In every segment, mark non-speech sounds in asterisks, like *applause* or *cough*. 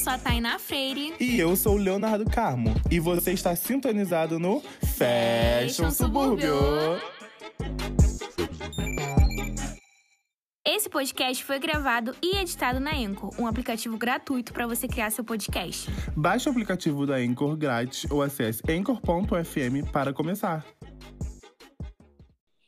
sou a Tainá Freire. E eu sou o Leonardo Carmo. E você está sintonizado no Fashion Subúrbio. Esse podcast foi gravado e editado na Anchor, um aplicativo gratuito para você criar seu podcast. Baixe o aplicativo da Anchor grátis ou acesse anchor.fm para começar.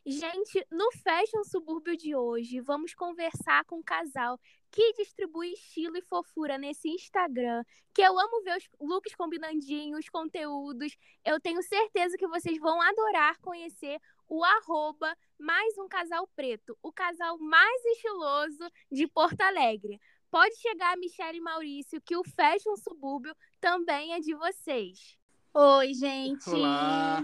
Gente, no Fashion Subúrbio de hoje, vamos conversar com um casal que distribui estilo e fofura nesse Instagram, que eu amo ver os looks combinandinhos, os conteúdos. Eu tenho certeza que vocês vão adorar conhecer o arroba mais um casal preto, o casal mais estiloso de Porto Alegre. Pode chegar, Michelle e Maurício, que o Fashion Subúrbio também é de vocês. Oi, gente. Olá.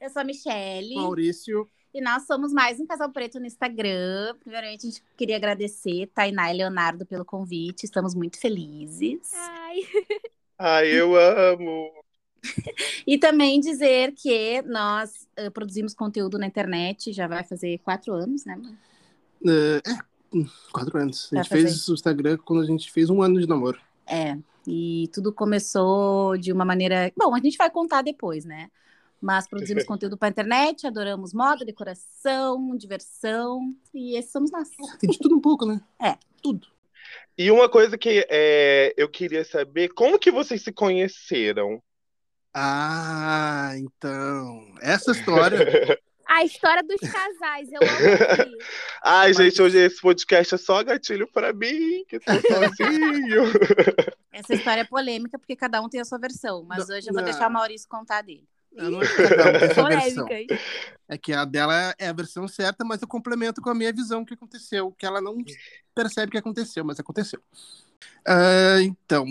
Eu sou a Michelle. Maurício. E nós somos mais um casal preto no Instagram. Primeiramente, a gente queria agradecer Tainá e Leonardo pelo convite. Estamos muito felizes. Ai. Ai, eu amo. E também dizer que nós uh, produzimos conteúdo na internet, já vai fazer quatro anos, né? mano? É, é, quatro anos. A Vai gente fazer. fez o Instagram quando a gente fez um ano de namoro. É. E tudo começou de uma maneira. Bom, a gente vai contar depois, né? Mas produzimos conteúdo para internet, adoramos moda, decoração, diversão. E esses somos nós. Tem de tudo um pouco, né? É. Tudo. E uma coisa que é, eu queria saber, como que vocês se conheceram? Ah, então. Essa história. *laughs* A história dos casais, eu amo. *laughs* Ai, gente, hoje esse podcast é só gatilho pra mim, que tô sozinho. Essa história é polêmica porque cada um tem a sua versão. Mas Não, hoje eu vou não. deixar o Maurício contar dele. Eu não é que versão. É a dela é a versão certa, mas eu complemento com a minha visão que aconteceu, que ela não percebe que aconteceu, mas aconteceu. Ah, então,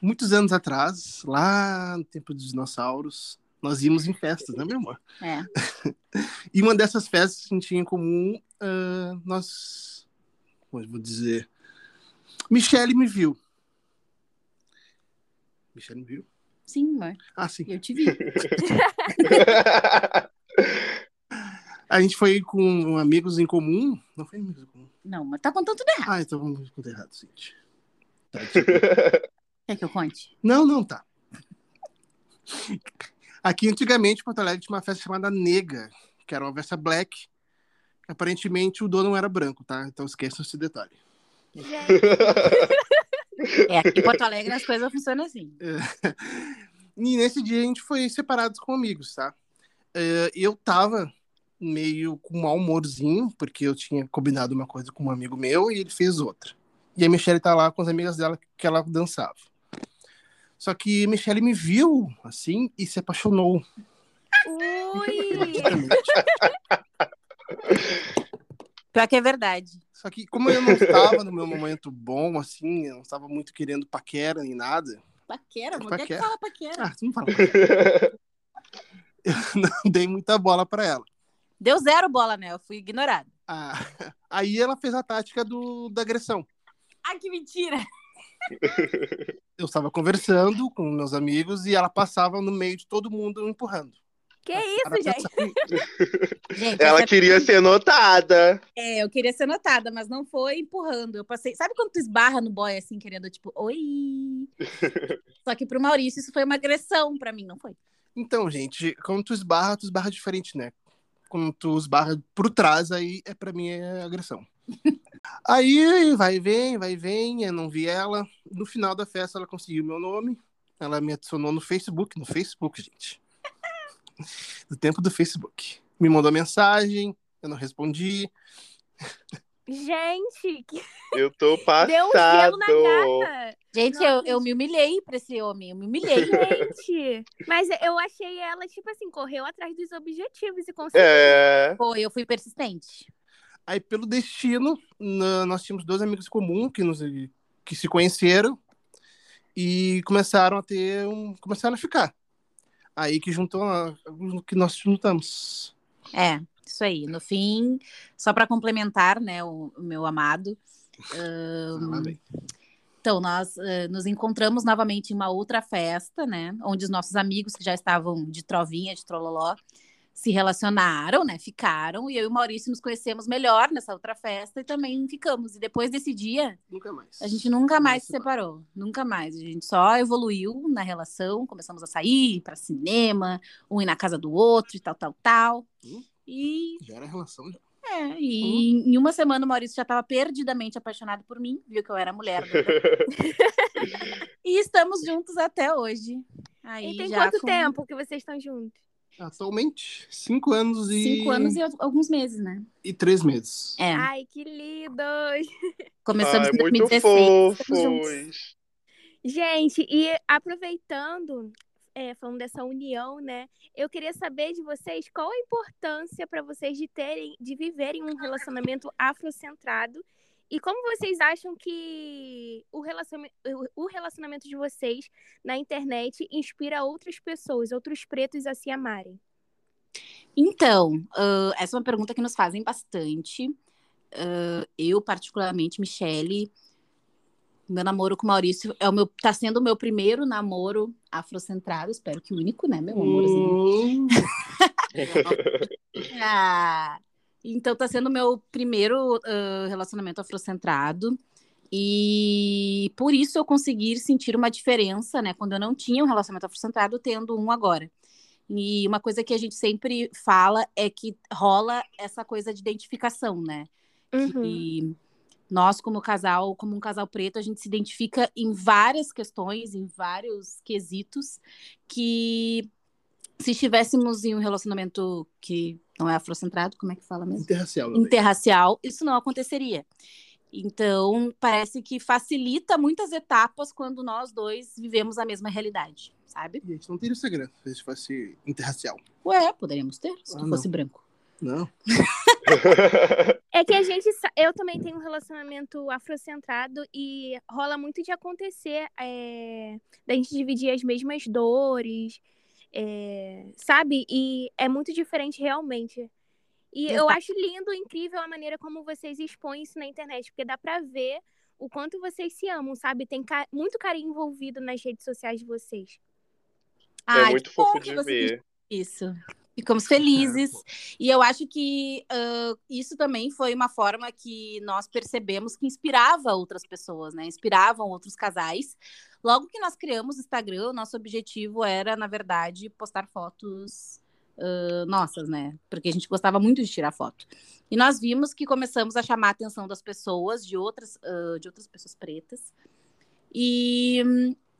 muitos anos atrás, lá no tempo dos dinossauros, nós íamos em festas, né, meu amor? É. *laughs* E uma dessas festas que a gente tinha em comum, ah, nós. Como eu vou dizer? Michele me viu. Michele me viu? Sim, amor. Ah, sim. Eu te vi. *laughs* A gente foi com amigos em comum. Não foi amigos em comum. Não, mas tá contando tudo errado. Ah, então vamos contar errado, gente. Tá. *laughs* Quer que eu conte? não, não, tá. Aqui, antigamente, em Porto Alegre tinha uma festa chamada Nega, que era uma festa black. Aparentemente, o dono não era branco, tá? Então esqueçam esse detalhe. *laughs* É, aqui em Porto Alegre as coisas funcionam assim. *laughs* E nesse dia a gente foi separados com amigos, tá? É, Eu tava meio com um mau humorzinho, porque eu tinha combinado uma coisa com um amigo meu e ele fez outra. E a Michelle tá lá com as amigas dela que ela dançava. Só que a Michelle me viu, assim, e se apaixonou. ui. *laughs* *laughs* Pior que é verdade. Só que como eu não estava no meu momento bom, assim, eu não estava muito querendo paquera nem nada. Paquera. Paquera. Quer que fala paquera? Ah, você não fala paquera. *laughs* Eu não dei muita bola pra ela. Deu zero bola, né? Eu fui ignorada. Ah, *laughs* aí ela fez a tática do, da agressão. Ai, que mentira! Eu estava conversando com meus amigos e ela passava no meio de todo mundo empurrando. Que isso, gente? *laughs* Gente, Ela essa- queria ser notada. é, eu queria ser notada, mas não foi empurrando. Eu passei. Sabe quando tu esbarra no boy assim, querendo, tipo, oi? *laughs* Só que pro Maurício isso foi uma agressão, pra mim, não foi. Então, gente, quando tu esbarra, tu esbarra diferente, né? Quando tu esbarra por trás, aí é pra mim é agressão. *laughs* aí vai e vem, vai e vem, eu não vi ela. No final da festa, ela conseguiu meu nome. Ela me adicionou no Facebook, no Facebook, gente. *laughs* Do tempo do Facebook. Me mandou mensagem, eu não respondi. Gente, que Eu tô passado. *laughs* deu um gelo na gata. Gente, eu, eu me humilhei pra esse homem, eu me humilhei. *laughs* Gente, mas eu achei ela, tipo assim, correu atrás dos objetivos e conseguiu. É. Foi, eu fui persistente. Aí, pelo destino, nós tínhamos dois amigos em comum que, nos, que se conheceram e começaram a ter um. começaram a ficar. Aí que juntou a- que nós juntamos. É, isso aí. No fim, só pra complementar, né, o, o meu amado. vem. Então, nós eh, nos encontramos novamente em uma outra festa, né? Onde os nossos amigos que já estavam de trovinha, de trololó, se relacionaram, né? Ficaram, e eu e o Maurício nos conhecemos melhor nessa outra festa e também ficamos. E depois desse dia, Nunca mais. a gente nunca mais se separou. Nunca mais. A gente só evoluiu na relação, começamos a sair para cinema, um ir na casa do outro e tal, tal, tal. Hum. E, Já era relação. Já. é, e em uma semana o Maurício já estava perdidamente apaixonado por mim, viu que eu era a mulher. do- *laughs* *laughs* e estamos juntos até hoje. Aí E tem já quanto com tempo que vocês estão juntos? Atualmente, cinco anos e, Cinco anos e alguns meses, né? e três meses. É, Ai, que lindos! *laughs* começamos Ai, em muito 2016. estamos juntos. fofos. Gente, e aproveitando, é, falando dessa união, né? Eu queria saber de vocês qual a importância para vocês de terem, de viverem um relacionamento afrocentrado e como vocês acham que o relacionamento, o relacionamento de vocês na internet inspira outras pessoas, outros pretos a se amarem. Então, ah, essa é uma pergunta que nos fazem bastante. Ah, eu, particularmente, Michele, meu namoro com o Maurício é o meu, tá sendo o meu primeiro namoro afrocentrado, espero que o único, né, meu amorzinho? Hum, *laughs* *laughs* Ah, então tá sendo o meu primeiro ah, relacionamento afrocentrado. E por isso eu consegui sentir uma diferença, né? Quando eu não tinha um relacionamento afrocentrado, tendo um agora. E uma coisa que a gente sempre fala é que rola essa coisa de identificação, né? Uhum. que nós, como casal, como um casal preto, a gente se identifica em várias questões, em vários quesitos, que se estivéssemos em um relacionamento que não é afrocentrado, como é que fala mesmo? interracial. Interracial, isso não aconteceria. Então, parece que facilita muitas etapas quando nós dois vivemos a mesma realidade, sabe? E a gente não teria o segredo se a gente fosse interracial. Ué, poderíamos ter, se Ah, não. fosse branco. Não. *laughs* É que a gente, eu também tenho um relacionamento afrocentrado e rola muito de acontecer, é, da gente dividir as mesmas dores, é, sabe? E é muito diferente realmente. E eu Exato. acho lindo, incrível a maneira como vocês expõem isso na internet, porque dá pra ver o quanto vocês se amam, sabe? Tem ca- muito carinho envolvido nas redes sociais de vocês. É Ai, muito fofo de ver. Isso. Ficamos *laughs* felizes. E eu acho que ah, isso também foi uma forma que nós percebemos que inspirava outras pessoas, né? Inspiravam outros casais. Logo que nós criamos o Instagram, o nosso objetivo era, na verdade, postar fotos ah, nossas, né? Porque a gente gostava muito de tirar foto. E nós vimos que começamos a chamar a atenção das pessoas, de outras, ah, de outras pessoas pretas. E,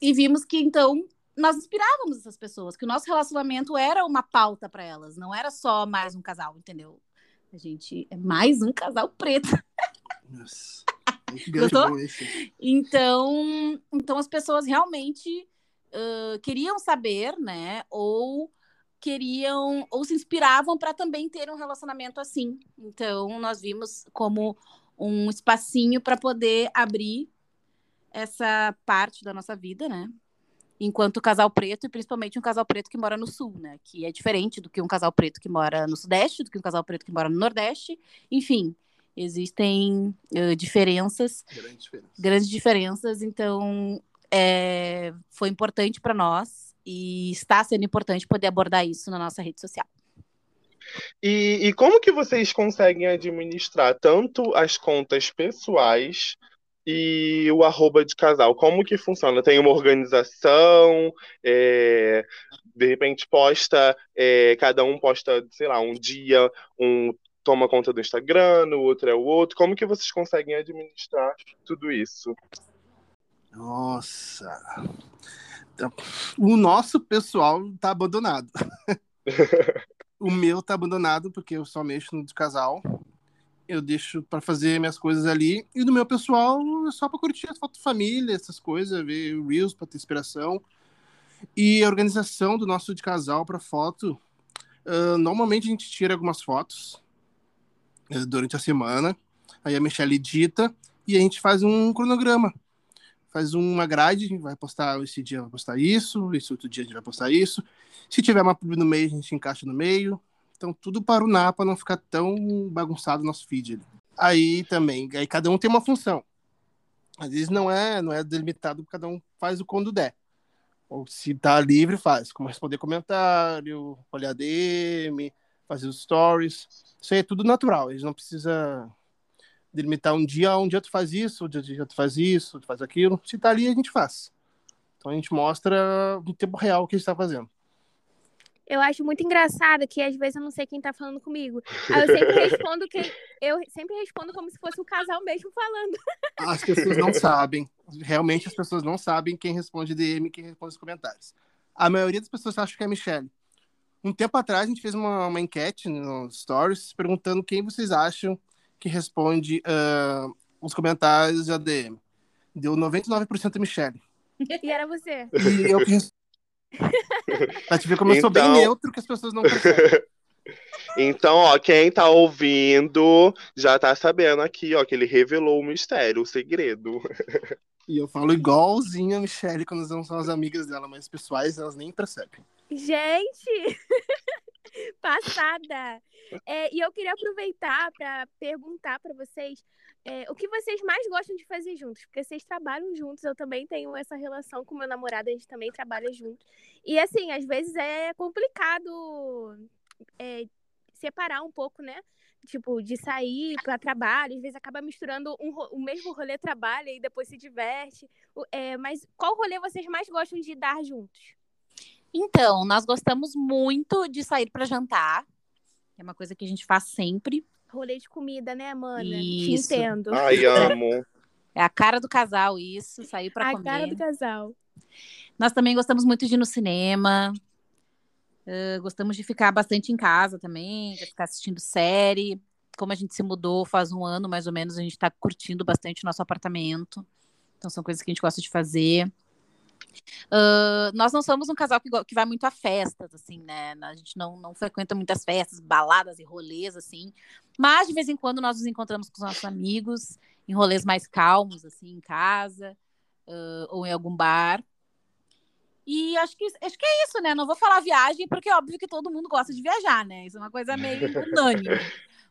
e vimos que, então, nós inspirávamos essas pessoas, que o nosso relacionamento era uma pauta para elas, não era só mais um casal, entendeu? A gente é mais um casal preto. Nossa. *laughs* Gostou? Então, então as pessoas realmente ãh, queriam saber, né? Ou queriam, ou se inspiravam para também ter um relacionamento assim. Então, nós vimos como um espacinho para poder abrir essa parte da nossa vida, né? Enquanto casal preto, e principalmente um casal preto que mora no sul, né? Que é diferente do que um casal preto que mora no sudeste, do que um casal preto que mora no nordeste. Enfim, existem ãh, diferenças Grande diferença. grandes diferenças, então é, foi importante para nós e está sendo importante poder abordar isso na nossa rede social. E, e como que vocês conseguem administrar tanto as contas pessoais e o arroba de casal? Como que funciona? Tem uma organização? é, de repente posta, é, cada um posta, sei lá, um dia, um toma conta do Instagram, o outro é o outro. Como que vocês conseguem administrar tudo isso? Nossa. Então, O nosso pessoal tá abandonado. *laughs* o meu tá abandonado porque eu só mexo no de casal. Eu deixo para fazer minhas coisas ali. E do meu pessoal é só para curtir as fotos de família, essas coisas, ver Reels para ter inspiração. E a organização do nosso de casal para foto. ah, normalmente a gente tira algumas fotos durante a semana. Aí a Michelle edita e a gente faz um cronograma faz uma grade, vai postar esse dia vai postar isso, esse outro dia a gente vai postar isso. Se tiver uma pub no meio, a gente encaixa no meio. Então tudo para o NAPA não ficar tão bagunçado o nosso feed. Aí também, aí cada um tem uma função. Às vezes não é, não é delimitado, cada um faz o quando der. Ou se tá livre, faz, como responder comentário, olhar DM, fazer os stories. Isso aí é tudo natural, eles não precisa delimitar um dia, um dia tu faz isso, um dia tu faz isso, tu faz aquilo. Se tá ali, a gente faz. Então a gente mostra em tempo real o que a gente tá fazendo. Eu acho muito engraçado que às vezes eu não sei quem tá falando comigo. Aí eu sempre respondo que eu sempre respondo como se fosse o casal mesmo falando. As pessoas não sabem. Realmente as pessoas não sabem quem responde DM quem responde os comentários. A maioria das pessoas acha que é a Michelle. Um tempo atrás a gente fez uma, uma enquete nos stories perguntando quem vocês acham que responde uh, os comentários de ADM. Deu 99% a Michelle. E era você. E eu que *laughs* Pra te ver como eu sou bem Então- neutro que as pessoas não percebem. *laughs* Então, ó, quem tá ouvindo já tá sabendo aqui, ó, que ele revelou o mistério, o segredo. E eu falo igualzinho a Michelle quando não são as amigas dela, mas pessoais elas nem percebem. Gente! *laughs* Passada! É, e eu queria aproveitar para perguntar para vocês é, o que vocês mais gostam de fazer juntos, porque vocês trabalham juntos, eu também tenho essa relação com meu namorado, a gente também trabalha juntos. E assim, às vezes é complicado é, separar um pouco, né? Tipo, de sair para trabalho, às vezes acaba misturando um o mesmo rolê trabalho e depois se diverte. É, mas qual rolê vocês mais gostam de dar juntos? Então, nós gostamos muito de sair para jantar. que É uma coisa que a gente faz sempre. Rolê de comida, né, mana? Isso. Te entendo. Ai, amo. É a cara do casal isso, sair para a comer. cara do casal. Nós também gostamos muito de ir no cinema. Ah, gostamos de ficar bastante em casa também, de ficar assistindo série. Como a gente se mudou faz um ano, mais ou menos, a gente está curtindo bastante o nosso apartamento. Então, são coisas que a gente gosta de fazer. Ah, nós não somos um casal que, que vai muito a festas, assim, né? A gente não, não frequenta muitas festas, baladas e rolês, assim. Mas, de vez em quando, nós nos encontramos com os nossos amigos em rolês mais calmos, assim, em casa, ah, ou em algum bar. E acho que, acho que é isso, né? Não vou falar viagem, porque é óbvio que todo mundo gosta de viajar, né? Isso é uma coisa meio *laughs* unânime.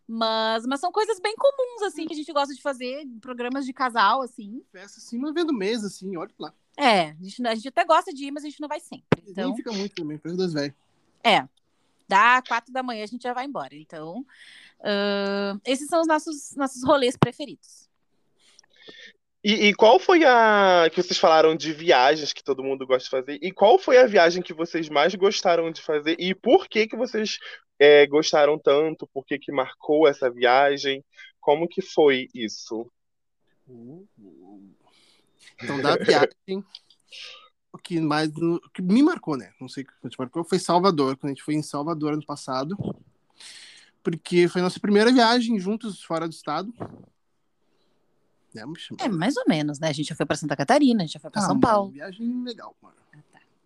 Mas, mas são coisas bem comuns, assim, que a gente gosta de fazer, programas de casal, assim. Festa assim, uma vez no mês, assim, olha lá. É, a gente, a gente até gosta de ir, mas a gente não vai sempre. Então, Nem fica muito também, das velhas. é. Dá quatro da manhã a gente já vai embora. Então, ah, esses são os nossos, nossos rolês preferidos. E, e qual foi a que vocês falaram de viagens que todo mundo gosta de fazer? E qual foi a viagem que vocês mais gostaram de fazer? E por que que vocês é, gostaram tanto? Por que que marcou essa viagem? Como que foi isso? Então, da viagem, o que mais o que me marcou, né? Não sei o que te marcou, foi Salvador, quando a gente foi em Salvador ano passado. Porque foi nossa primeira viagem juntos fora do estado. Né, É, mais ou menos, né? A gente já foi para Santa Catarina, a gente já foi para Ah, São mano, Paulo. Viagem legal, mano.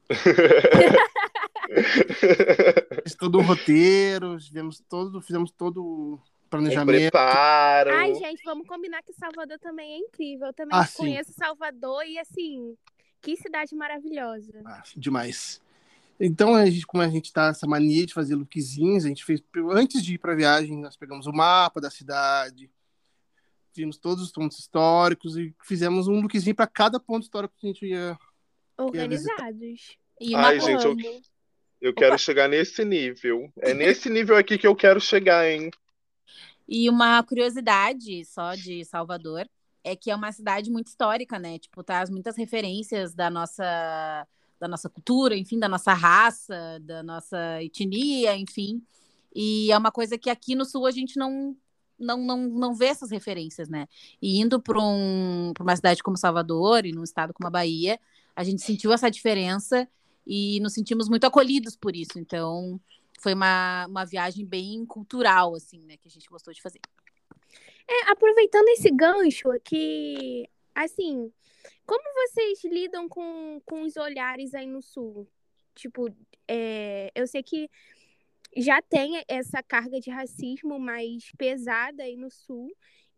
*laughs* Fiz todo o roteiro, fizemos todo, fizemos todo o Um planejamento. preparo. Ai, gente, vamos combinar que Salvador também é incrível. Eu também Ah, sim. conheço Salvador e, assim, que cidade maravilhosa. Ah, demais. Então, a gente, como a gente tá essa mania de fazer lookzinhos, a gente fez. Antes de ir pra viagem, nós pegamos o mapa da cidade, vimos todos os pontos históricos e fizemos um lookzinho para cada ponto histórico que a gente ia. Organizados. E Ai, gente, eu, eu quero chegar nesse nível. É nesse nível aqui que eu quero chegar, hein? E uma curiosidade só de Salvador é que é uma cidade muito histórica, né? Tipo, traz muitas referências da nossa da nossa cultura, enfim, da nossa raça, da nossa etnia, enfim. E é uma coisa que aqui no sul a gente não não, não, não vê essas referências, né? E indo para um, pra uma cidade como Salvador e num estado como a Bahia, a gente sentiu essa diferença e nos sentimos muito acolhidos por isso. Então, foi uma, uma viagem bem cultural, assim, né? Que a gente gostou de fazer. É, aproveitando esse gancho aqui, assim, como vocês lidam com, com os olhares aí no sul? Tipo, é, eu sei que já tem essa carga de racismo mais pesada aí no sul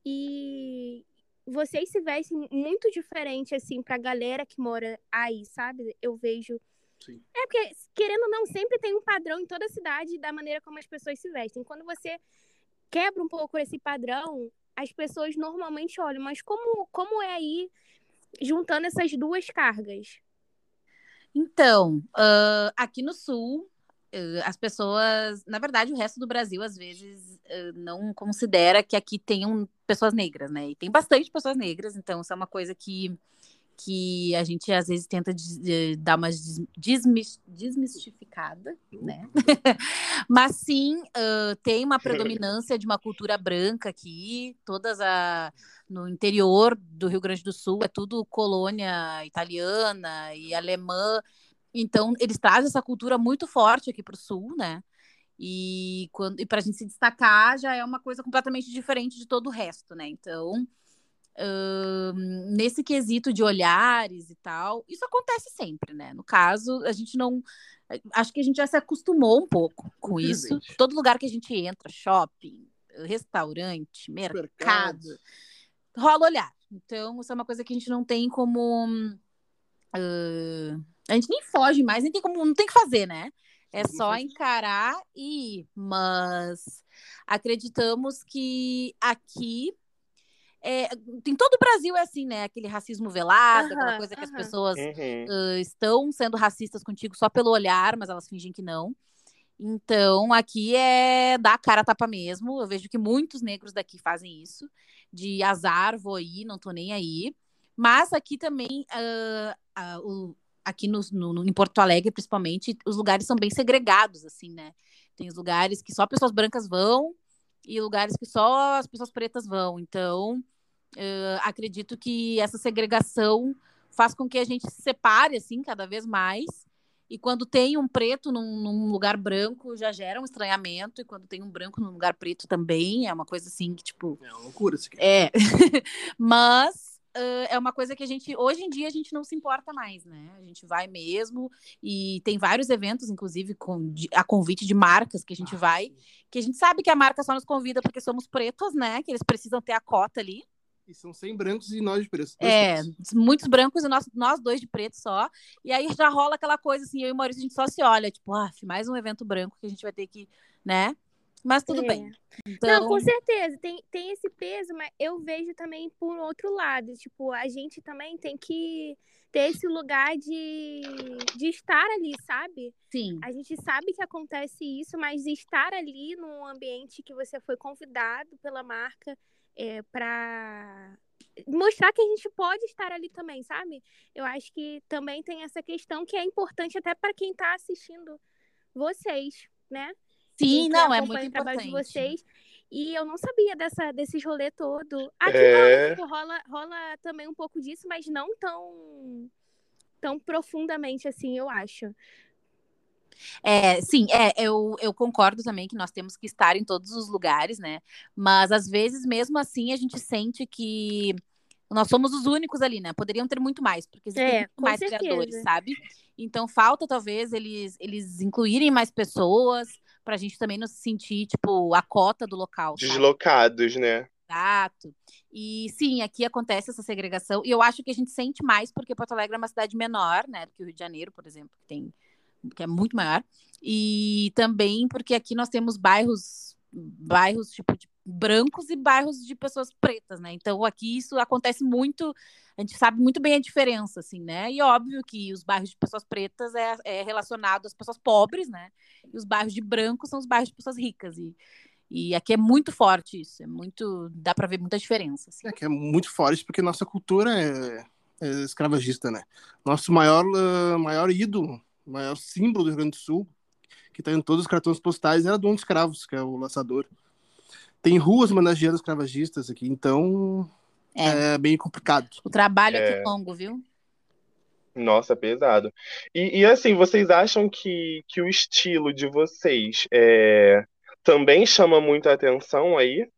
e vocês se vestem muito diferente assim pra galera que mora aí, sabe? Eu vejo Sim. É porque querendo ou não sempre tem um padrão em toda a cidade da maneira como as pessoas se vestem. Quando você quebra um pouco esse padrão, as pessoas normalmente olham, mas como como é aí juntando essas duas cargas? Então, ah, aqui no sul, uh, as pessoas, na verdade, o resto do Brasil às vezes uh, não considera que aqui tenham pessoas negras, né? E tem bastante pessoas negras, então isso é uma coisa que que a gente às vezes tenta dar uma desmistificada, né? *laughs* Mas sim, uh, tem uma predominância de uma cultura branca aqui, todas a no interior do Rio Grande do Sul é tudo colônia italiana e alemã, então eles trazem essa cultura muito forte aqui para o sul, né? E, quando, e para a gente se destacar já é uma coisa completamente diferente de todo o resto, né? Então Uh, nesse quesito de olhares e tal, isso acontece sempre, né? No caso, a gente não. Acho que a gente já se acostumou um pouco com isso. Todo lugar que a gente entra, shopping, restaurante, mercado, mercado. rola olhar. Então, isso é uma coisa que a gente não tem como. Uh, a gente nem foge mais, nem tem como, não tem que fazer, né? É só encarar e ir. Mas acreditamos que aqui é, em todo o Brasil é assim, né? Aquele racismo velado, uhum, aquela coisa que uhum. as pessoas uhum. uh, estão sendo racistas contigo só pelo olhar, mas elas fingem que não. Então, aqui é dar a cara a tapa mesmo. Eu vejo que muitos negros daqui fazem isso, de azar, vou aí, não tô nem aí. Mas aqui também, uh, uh, o, aqui no, no, em Porto Alegre, principalmente, os lugares são bem segregados, assim, né? Tem os lugares que só pessoas brancas vão, e lugares que só as pessoas pretas vão. Então, uh, acredito que essa segregação faz com que a gente se separe assim cada vez mais. E quando tem um preto num, num, lugar branco, já gera um estranhamento. E quando tem um branco num lugar preto também, é uma coisa assim que, tipo. É uma loucura isso aqui. É. *laughs* Mas uh, é uma coisa que a gente, hoje em dia, a gente não se importa mais, né? A gente vai mesmo, e tem vários eventos, inclusive, com, de, a convite de marcas que a gente ah, vai, sim. que a gente sabe que a marca só nos convida porque somos pretos, né? Que eles precisam ter a cota ali. E são 100 brancos e nós de preto. É, muitos brancos e nós, nós dois de preto só. E aí já rola aquela coisa assim, eu e o Maurício, a gente só se olha, tipo, ah, mais um evento branco que a gente vai ter que, né? Mas tudo é. bem. Então... Não, com certeza, tem, tem esse peso, mas eu vejo também por outro lado. Tipo, a gente também tem que ter esse lugar de, de estar ali, sabe? Sim. A gente sabe que acontece isso, mas estar ali num ambiente que você foi convidado pela marca é, para mostrar que a gente pode estar ali também, sabe? Eu acho que também tem essa questão que é importante até para quem está assistindo vocês, né? Sim, não, é muito o trabalho importante. de vocês. E eu não sabia dessa, desse rolê todo. Aqui é... não, rola, rola também um pouco disso, mas não tão, tão profundamente assim, eu acho. É, sim, é, eu, eu concordo também que nós temos que estar em todos os lugares, né? Mas às vezes, mesmo assim, a gente sente que nós somos os únicos ali, né? Poderiam ter muito mais, porque existem é, mais certeza. criadores, sabe? Então falta talvez eles, eles incluírem mais pessoas, para a gente também não se sentir, tipo, a cota do local. Sabe? Deslocados, né? Exato. E sim, aqui acontece essa segregação. E eu acho que a gente sente mais porque Porto Alegre é uma cidade menor, né? Do que o Rio de Janeiro, por exemplo, que, tem, que é muito maior. E também porque aqui nós temos bairros, bairros tipo de brancos e bairros de pessoas pretas, né? Então aqui isso acontece muito, a gente sabe muito bem a diferença, assim, né? E óbvio que os bairros de pessoas pretas é, é relacionado às pessoas pobres, né? E os bairros de brancos são os bairros de pessoas ricas e e aqui é muito forte isso, é muito, dá para ver muita diferença. Assim. É que é muito forte porque nossa cultura é, é escravagista, né? Nosso maior, uh, maior ídolo, maior símbolo do Rio Grande do Sul, que está em todos os cartões postais, era Dono de Escravos, que é o laçador. Tem ruas homenageando escravagistas aqui, então é, é bem complicado. O trabalho é... aqui longo, viu? Nossa, pesado. E, e, assim, vocês acham que, que o estilo de vocês é, também chama muita atenção aí?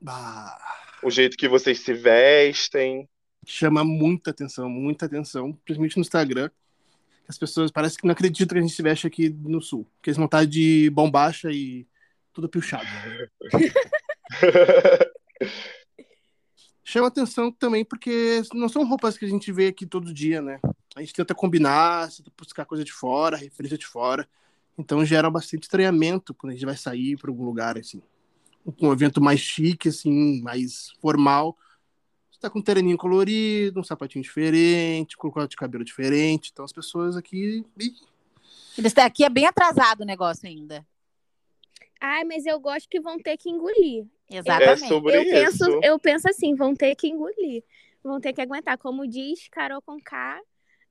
Bah. O jeito que vocês se vestem? Chama muita atenção, muita atenção, principalmente no Instagram. As pessoas parecem que não acreditam que a gente se veste aqui no sul. Porque eles vão estar de bombacha e tudo pilchado. *laughs* Chama atenção também porque não são roupas que a gente vê aqui todo dia, né? A gente tenta combinar, tenta buscar coisa de fora, referência de fora. Então gera bastante estranhamento quando a gente vai sair para algum lugar, assim. Um evento mais chique, assim, mais formal. Tá com um terninho colorido, um sapatinho diferente, com um corte de cabelo diferente. Então as pessoas aqui Esse daqui é bem atrasado o negócio ainda. Ai, mas eu gosto que vão ter que engolir. Exatamente. É sobre Eu isso. penso, eu penso assim, vão ter que engolir. Vão ter que aguentar. Como diz Carol com K,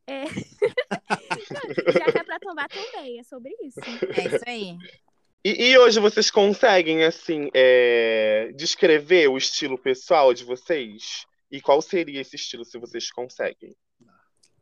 é... *laughs* já que é pra tomar também, é sobre isso. É isso aí. E, e hoje vocês conseguem, assim, é, descrever o estilo pessoal de vocês? E qual seria esse estilo, se vocês conseguem?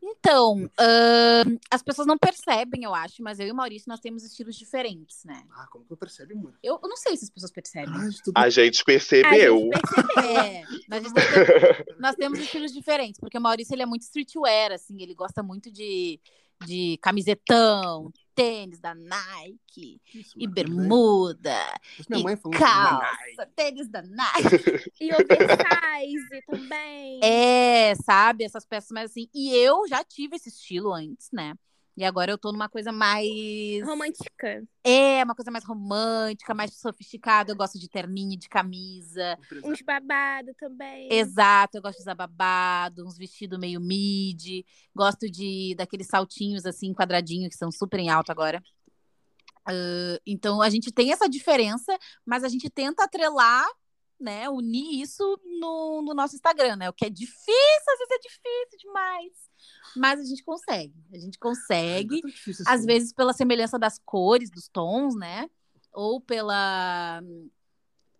Então, ahn, as pessoas não percebem, eu acho, mas eu e o Maurício nós temos estilos diferentes, né? Ah, como que eu percebo, mano? Eu, eu não sei se as pessoas percebem. De tudo. A gente A percebeu. gente percebeu. É, mas a gente tem- nós temos estilos diferentes, porque o Maurício ele é muito streetwear, assim, ele gosta muito de, de camisetão, tênis da Nike, Isso, e bermuda, e mãe calça, tênis da *laughs* Nike. E oversize também. É, sabe, essas peças mais assim. E eu já tive esse estilo antes, né? E agora eu tô numa coisa mais. Romântica. É, uma coisa mais romântica, mais sofisticada. Eu gosto de terninho, de camisa. Uns babados também. Exato, eu gosto de usar babado, uns vestidos meio midi. Gosto de daqueles saltinhos assim, quadradinho, que são super em alta agora. Ah, então a gente tem essa diferença, mas a gente tenta atrelar, né, unir isso no, no nosso Instagram, né? O que é difícil, às vezes é difícil demais. Mas a gente consegue. A gente consegue. Tá difícil Às assim. vezes pela semelhança das cores, dos tons, né? Ou pela.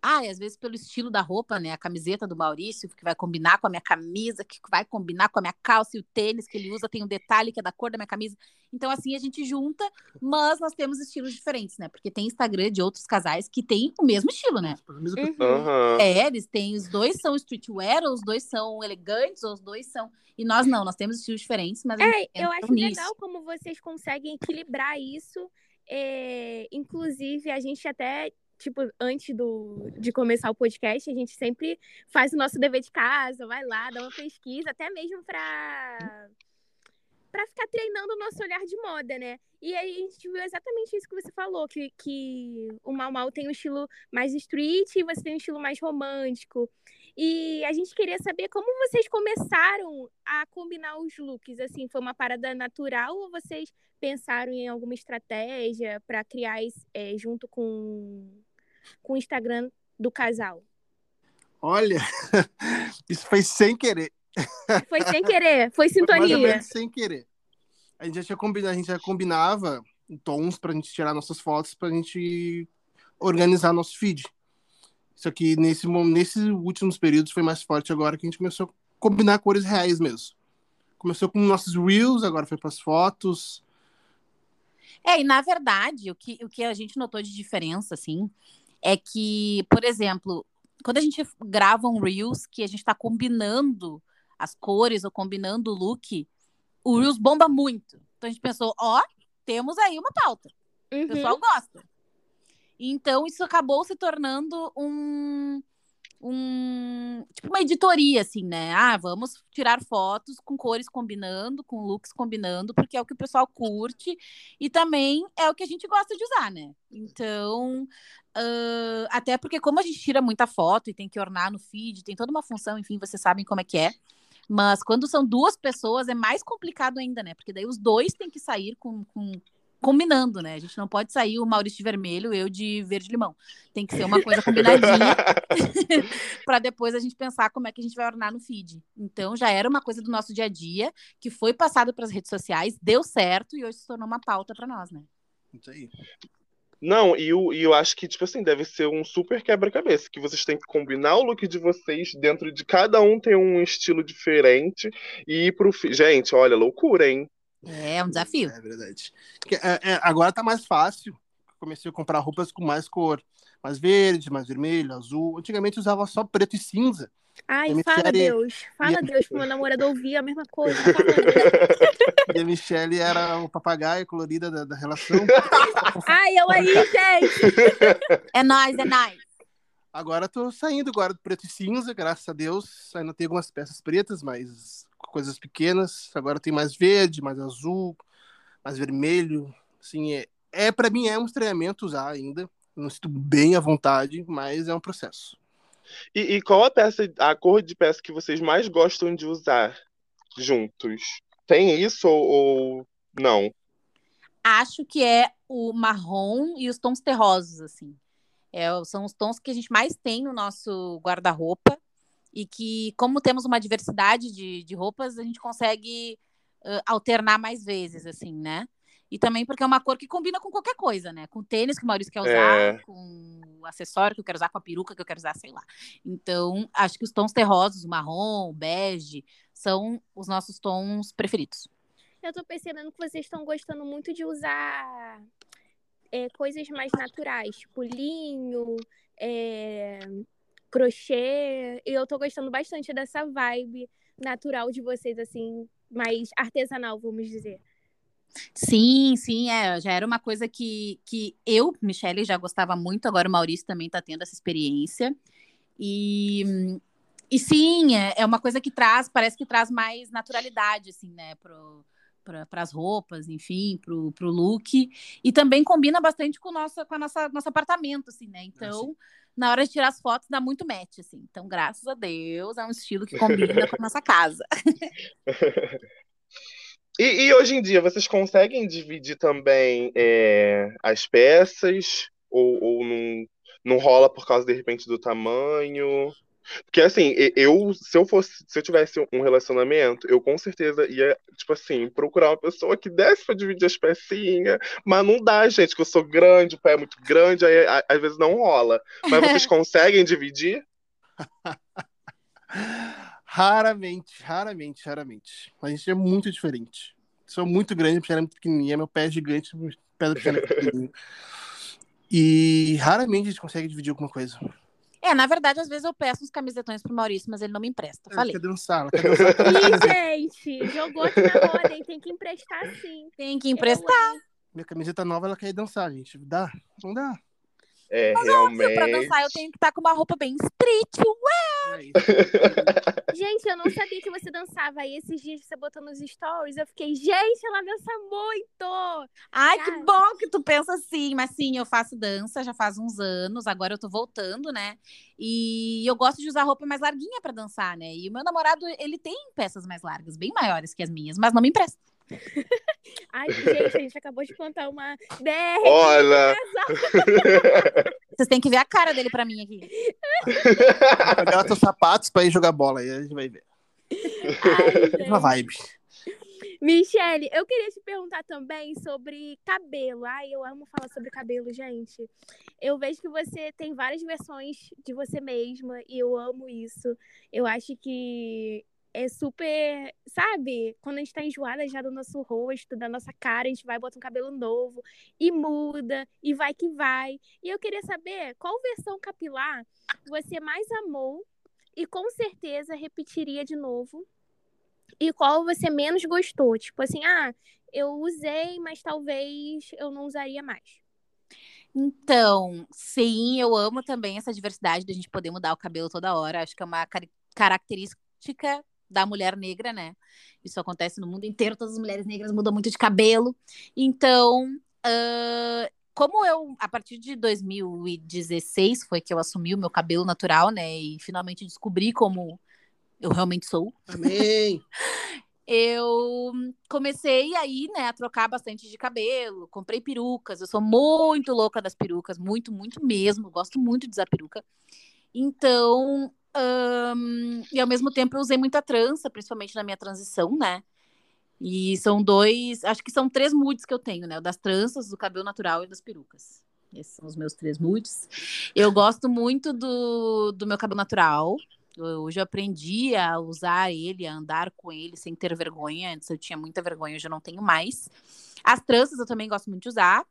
Ah, e às vezes pelo estilo da roupa, né? A camiseta do Maurício, que vai combinar com a minha camisa, que vai combinar com a minha calça e o tênis que ele usa tem um detalhe que é da cor da minha camisa. Então, assim, a gente junta, mas nós temos estilos diferentes, né? Porque tem Instagram de outros casais que tem o mesmo estilo, né? Uhum. É, eles têm, os dois são streetwear, ou os dois são elegantes, ou os dois são. E nós não, nós temos estilos diferentes, mas a gente É, eu acho unir legal como vocês conseguem equilibrar isso. É, inclusive, a gente até, tipo, antes do, de começar o podcast, a gente sempre faz o nosso dever de casa, vai lá, dá uma pesquisa, até mesmo para para ficar treinando o nosso olhar de moda, né? E aí a gente viu exatamente isso que você falou, que, que o Mal Mal tem um estilo mais street e você tem um estilo mais romântico. E a gente queria saber como vocês começaram a combinar os looks. Assim, foi uma parada natural ou vocês pensaram em alguma estratégia para criar é, junto com, com o Instagram do casal? Olha, *laughs* isso foi sem querer. Foi sem querer, foi Foi mais ou sintonia. menos sem querer. A gente já tinha combinado, a gente já combinava tons pra gente tirar nossas fotos, pra gente organizar nosso feed. Só que nesse, nesses últimos períodos foi mais forte agora que a gente começou a combinar cores reais mesmo. Começou com nossos reels, agora foi pras fotos. É, e na verdade, o que, o que a gente notou de diferença, assim, é que, por exemplo, quando a gente grava um Reels que a gente tá combinando as cores ou combinando o look, o Reels bomba muito. Então a gente pensou, ó, temos aí uma pauta. O Uhum. pessoal gosta. Então, isso acabou se tornando um, um. Tipo, uma editoria, assim, né? Ah, vamos tirar fotos com cores combinando, com looks combinando, porque é o que o pessoal curte e também é o que a gente gosta de usar, né? Então. ah, até porque, como a gente tira muita foto e tem que ornar no feed, tem toda uma função, enfim, vocês sabem como é que é. Mas quando são duas pessoas é mais complicado ainda, né? Porque daí os dois têm que sair com, com combinando, né? A gente não pode sair o Maurício de vermelho, eu de verde limão. Tem que ser uma coisa combinadinha *laughs* para depois a gente pensar como é que a gente vai ornar no feed. Então já era uma coisa do nosso dia a dia que foi passado para as redes sociais, deu certo e hoje se tornou uma pauta para nós, né? Isso aí. Não, e eu, e eu acho que, tipo assim, deve ser um super quebra-cabeça, que vocês têm que combinar o look de vocês, dentro de cada um tem um estilo diferente, e ir pro... Gente, olha, loucura, hein? É um desafio. É verdade. É, é, agora tá mais fácil. Comecei a comprar roupas com mais cor. Mais verde, mais vermelho, azul. Antigamente usava só preto e cinza. Ai, fala Michele- Deus. Fala e- Deus pro meu namorado ouvir a mesma coisa. *laughs* Fala. E a Michelle era o papagaio colorida da, da relação. *laughs* Ai, eu aí, gente. É nóis, é nóis. Agora tô saindo agora do preto e cinza, graças a Deus. Ainda tem algumas peças pretas, mas coisas pequenas. Agora tem mais verde, mais azul, mais vermelho. Assim, é, é para mim é um estranhamento usar ainda. Não sinto bem à vontade, mas é um processo. E, e qual a peça, a cor de peça que vocês mais gostam de usar juntos? Tem isso ou, ou não? acho que é o marrom e os tons terrosos, assim. É, são os tons que a gente mais tem no nosso guarda-roupa e que, como temos uma diversidade de, de roupas, a gente consegue uh, alternar mais vezes, assim, né? E também porque é uma cor que combina com qualquer coisa, né? Com o tênis que o Maurício quer usar, é. com o acessório que eu quero usar, com a peruca que eu quero usar, sei lá. Então, acho que os tons terrosos, o marrom, o bege, são os nossos tons preferidos. Eu tô percebendo que vocês estão gostando muito de usar é, coisas mais naturais, tipo linho, é, crochê. E eu tô gostando bastante dessa vibe natural de vocês, assim, mais artesanal, vamos dizer. Sim, sim, é, já era uma coisa que, que eu, Michelle, já gostava muito, agora o Maurício também está tendo essa experiência. E, e sim, é, é uma coisa que traz, parece que traz mais naturalidade, assim, né, pro, para as roupas, enfim, para o look. E também combina bastante com, nossa, com a nossa, nosso apartamento, assim, né? Então, na hora de tirar as fotos, dá muito match, assim. Então, graças a Deus, é um estilo que combina com a nossa casa. *laughs* e, e, hoje em dia, vocês conseguem dividir também é, as peças? Ou, ou não, não rola por causa, de repente, do tamanho? Porque assim, eu, se eu fosse, se eu tivesse um relacionamento, eu com certeza ia, tipo assim, procurar uma pessoa que desse pra dividir as pecinhas, mas não dá, gente, que eu sou grande, o pé é muito grande, aí às vezes não rola. Mas vocês *laughs* conseguem dividir? *laughs* raramente, raramente, raramente. A gente é muito diferente. Sou muito grande, porque é muito pequenininha, meu pé é gigante, meu pé é pequenininho. *laughs* e raramente a gente consegue dividir alguma coisa. É, na verdade, às vezes eu peço uns camisetões pro Maurício, mas ele não me empresta. Falei. Quer dançar, quer dançar. Ih, gente, jogou aqui na roda, hein? Tem que emprestar sim. Tem que emprestar. Minha camiseta nova, ela quer dançar, gente. Dá? Não dá. É, Mas realmente. Óbvio, pra dançar eu tenho que estar com uma roupa bem street, ué! *laughs* Gente, eu não sabia que você dançava. Aí esses dias você botou nos stories, eu fiquei, gente, ela dança muito! Ai, Cara. que bom que tu pensa assim. Mas sim, eu faço dança já faz uns anos, agora eu tô voltando, né? E eu gosto de usar roupa mais larguinha para dançar, né? E o meu namorado, ele tem peças mais largas, bem maiores que as minhas, mas não me empresta. Ai, gente, a gente acabou de plantar uma DR. Olha! *laughs* Vocês têm que ver a cara dele pra mim aqui. Pegar seus sapatos pra ir jogar bola, aí a gente vai ver. Ai, uma vibe. Michele, eu queria te perguntar também sobre cabelo. Ai, eu amo falar sobre cabelo, gente. Eu vejo que você tem várias versões de você mesma e eu amo isso. Eu acho que é super, sabe? Quando a gente tá enjoada já do nosso rosto, da nossa cara, a gente vai botar um cabelo novo e muda e vai que vai. E eu queria saber qual versão capilar você mais amou e com certeza repetiria de novo. E qual você menos gostou? Tipo assim, ah, eu usei, mas talvez eu não usaria mais. Então, sim, eu amo também essa diversidade de a gente poder mudar o cabelo toda hora. Acho que é uma característica da mulher negra, né? Isso acontece no mundo inteiro, todas as mulheres negras mudam muito de cabelo. Então, uh, como eu, a partir de 2016, foi que eu assumi o meu cabelo natural, né? E finalmente descobri como eu realmente sou. Amém! *laughs* eu comecei aí, né, a trocar bastante de cabelo, comprei perucas, eu sou muito louca das perucas, muito, muito mesmo, gosto muito de usar peruca. Então, um, e ao mesmo tempo eu usei muita trança, principalmente na minha transição, né? E são dois, acho que são três moods que eu tenho, né? O das tranças, do cabelo natural e das perucas. Esses são os meus três moods. Eu gosto muito do, do meu cabelo natural. Hoje eu aprendi a usar ele, a andar com ele sem ter vergonha. Antes eu tinha muita vergonha, hoje eu não tenho mais. As tranças eu também gosto muito de usar,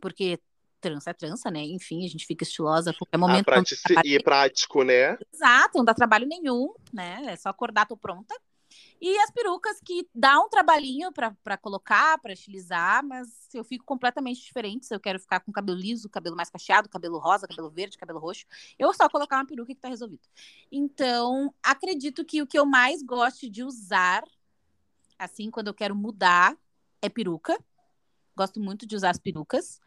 porque trança é trança, né? Enfim, a gente fica estilosa a qualquer momento. Pratici... E é prático, né? Exato, não dá trabalho nenhum, né? É só acordar, tô pronta. E as perucas que dá um trabalhinho para colocar, para estilizar, mas eu fico completamente diferente. Se eu quero ficar com cabelo liso, cabelo mais cacheado, cabelo rosa, cabelo verde, cabelo roxo, eu só colocar uma peruca que tá resolvido. Então, acredito que o que eu mais gosto de usar, assim, quando eu quero mudar, é peruca. Gosto muito de usar as perucas.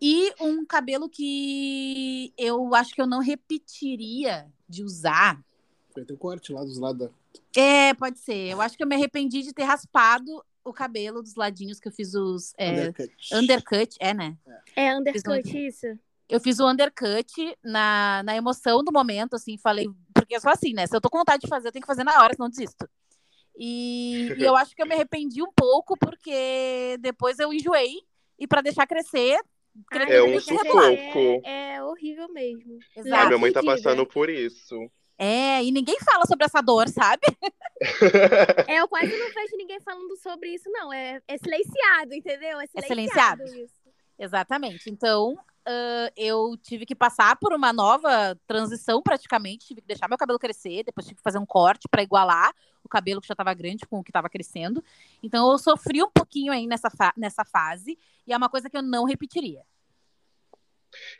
E um cabelo que eu acho que eu não repetiria de usar. Foi teu corte lá dos lados da. É, pode ser. Eu acho que eu me arrependi de ter raspado o cabelo dos ladinhos que eu fiz os é, Undercut. undercut, é, né? É undercut, isso? Eu fiz o undercut na, na emoção do momento, assim, falei, porque eu sou assim, né? Se eu tô com vontade de fazer, eu tenho que fazer na hora, senão desisto. E, e eu *laughs* acho que eu me arrependi um pouco, porque depois eu enjoei, e pra deixar crescer, É um mas sufoco. É, é horrível mesmo. A Exato. minha mãe tá passando por isso. É, e ninguém fala sobre essa dor, sabe? *laughs* *laughs* É, eu quase não vejo ninguém falando sobre isso, não. É, é silenciado, entendeu? É silenciado. silenciado isso. Exatamente. Então, ah, eu tive que passar por uma nova transição praticamente. Tive que deixar meu cabelo crescer, depois tive que fazer um corte para igualar o cabelo que já estava grande com o que estava crescendo. Então, eu sofri um pouquinho aí nessa, fa- nessa fase. E é uma coisa que eu não repetiria.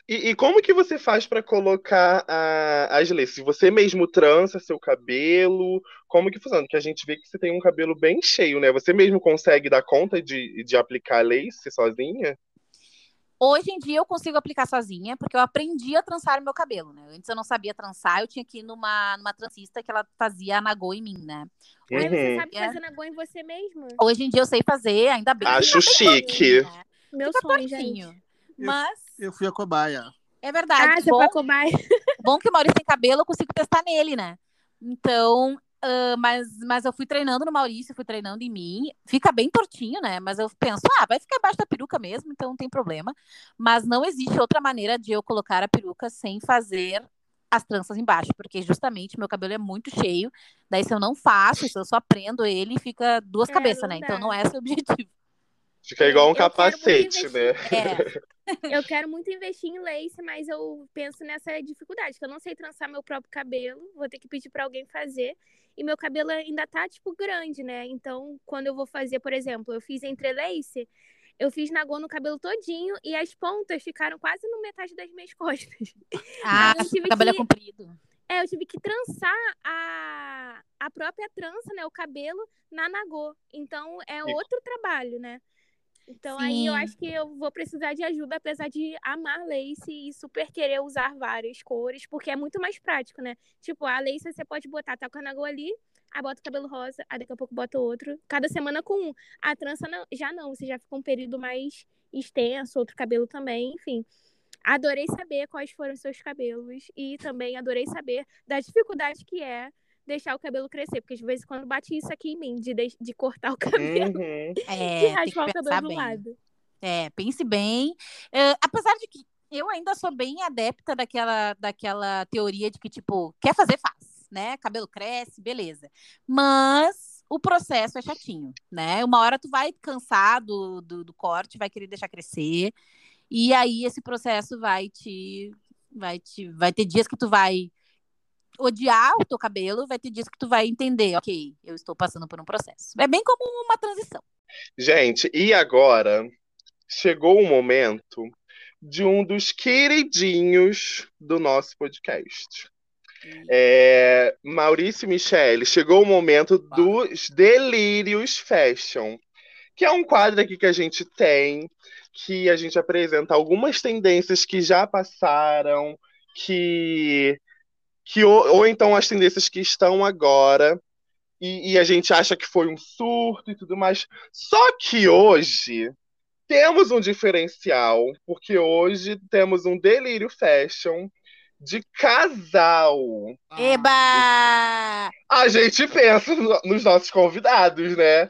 E, e como que você faz pra colocar a- as laces? Você mesmo trança seu cabelo? Como que funciona? Porque a gente vê que você tem um cabelo bem cheio, né? Você mesmo consegue dar conta de, de aplicar lace sozinha? Hoje em dia eu consigo aplicar sozinha, porque eu aprendi a trançar meu cabelo, né? Antes eu não sabia trançar, eu tinha que ir numa, numa transista que ela fazia a nagô em mim, né? Você Uhum. sabe É. fazer nagô em você mesmo? Hoje em dia eu sei fazer, ainda bem. Acho chique. né? Meu Fica sonho, gente. Mas Eu fui a cobaia. é verdade. Ah, você bom, vai cobaia. *laughs* bom que o Maurício tem cabelo, eu consigo testar nele, né? Então, ah, mas, mas eu fui treinando no Maurício, fui treinando em mim. Fica bem tortinho, né? Mas eu penso, ah, vai ficar embaixo da peruca mesmo, então não tem problema. Mas não existe outra maneira de eu colocar a peruca sem fazer as tranças embaixo, porque justamente meu cabelo é muito cheio. Daí, se eu não faço, se eu só prendo ele, fica duas É, cabeças, né? dá. Então não é esse o objetivo. Fica igual um Eu capacete, né? É, Eu quero muito investir em lace, mas eu penso nessa dificuldade, que eu não sei trançar meu próprio cabelo, vou ter que pedir pra alguém fazer. E meu cabelo ainda tá, tipo, grande, né? Então, quando eu vou fazer, por exemplo, eu fiz entre lace, eu fiz nagô no cabelo todinho e as pontas ficaram quase no metade das minhas *laughs* costas. ah, eu se tive o cabelo é que- comprido. É, eu tive que trançar a, a própria trança, né? O cabelo na nagô. Então, é outro trabalho, né? Então, aí eu Sim. acho que eu vou precisar de ajuda, apesar de amar lace e super querer usar várias cores, porque é muito mais prático, né? Tipo, a lace você pode botar, tá com a nagô ali, aí bota o cabelo rosa, aí daqui a pouco bota outro. Cada semana com um. A trança não- já não, você já fica um período mais extenso, outro cabelo também, enfim. Adorei saber quais foram os seus cabelos e também adorei saber da dificuldade que é deixar o cabelo crescer, porque de vez em quando bate isso aqui em mim, de, deix- de cortar o *laughs* cabelo Uhum. e É, tem raspar o cabelo pensar do bem. lado. É, pense bem. É, apesar de que eu ainda sou bem adepta daquela, daquela teoria de que, tipo, quer fazer, faz, né? Cabelo cresce, beleza. Mas o processo é chatinho, né? Uma hora tu vai cansar do, do, do corte, vai querer deixar crescer. E aí esse processo vai te, vai te. Vai ter dias que tu vai odiar o teu cabelo, vai ter dias que tu vai entender, ok, eu estou passando por um processo. É bem como uma transição. Gente, e agora chegou o momento de um dos queridinhos do nosso podcast. É, Maurício e Michele, chegou o momento dos Delírios Fashion, que é um quadro aqui que a gente tem, que a gente apresenta algumas tendências que já passaram, que, que ou, ou então as tendências que estão agora, e, e a gente acha que foi um surto e tudo mais. Só que hoje temos um diferencial, porque hoje temos um delírio fashion de casal. Eba! A gente pensa no- nos nossos convidados, né?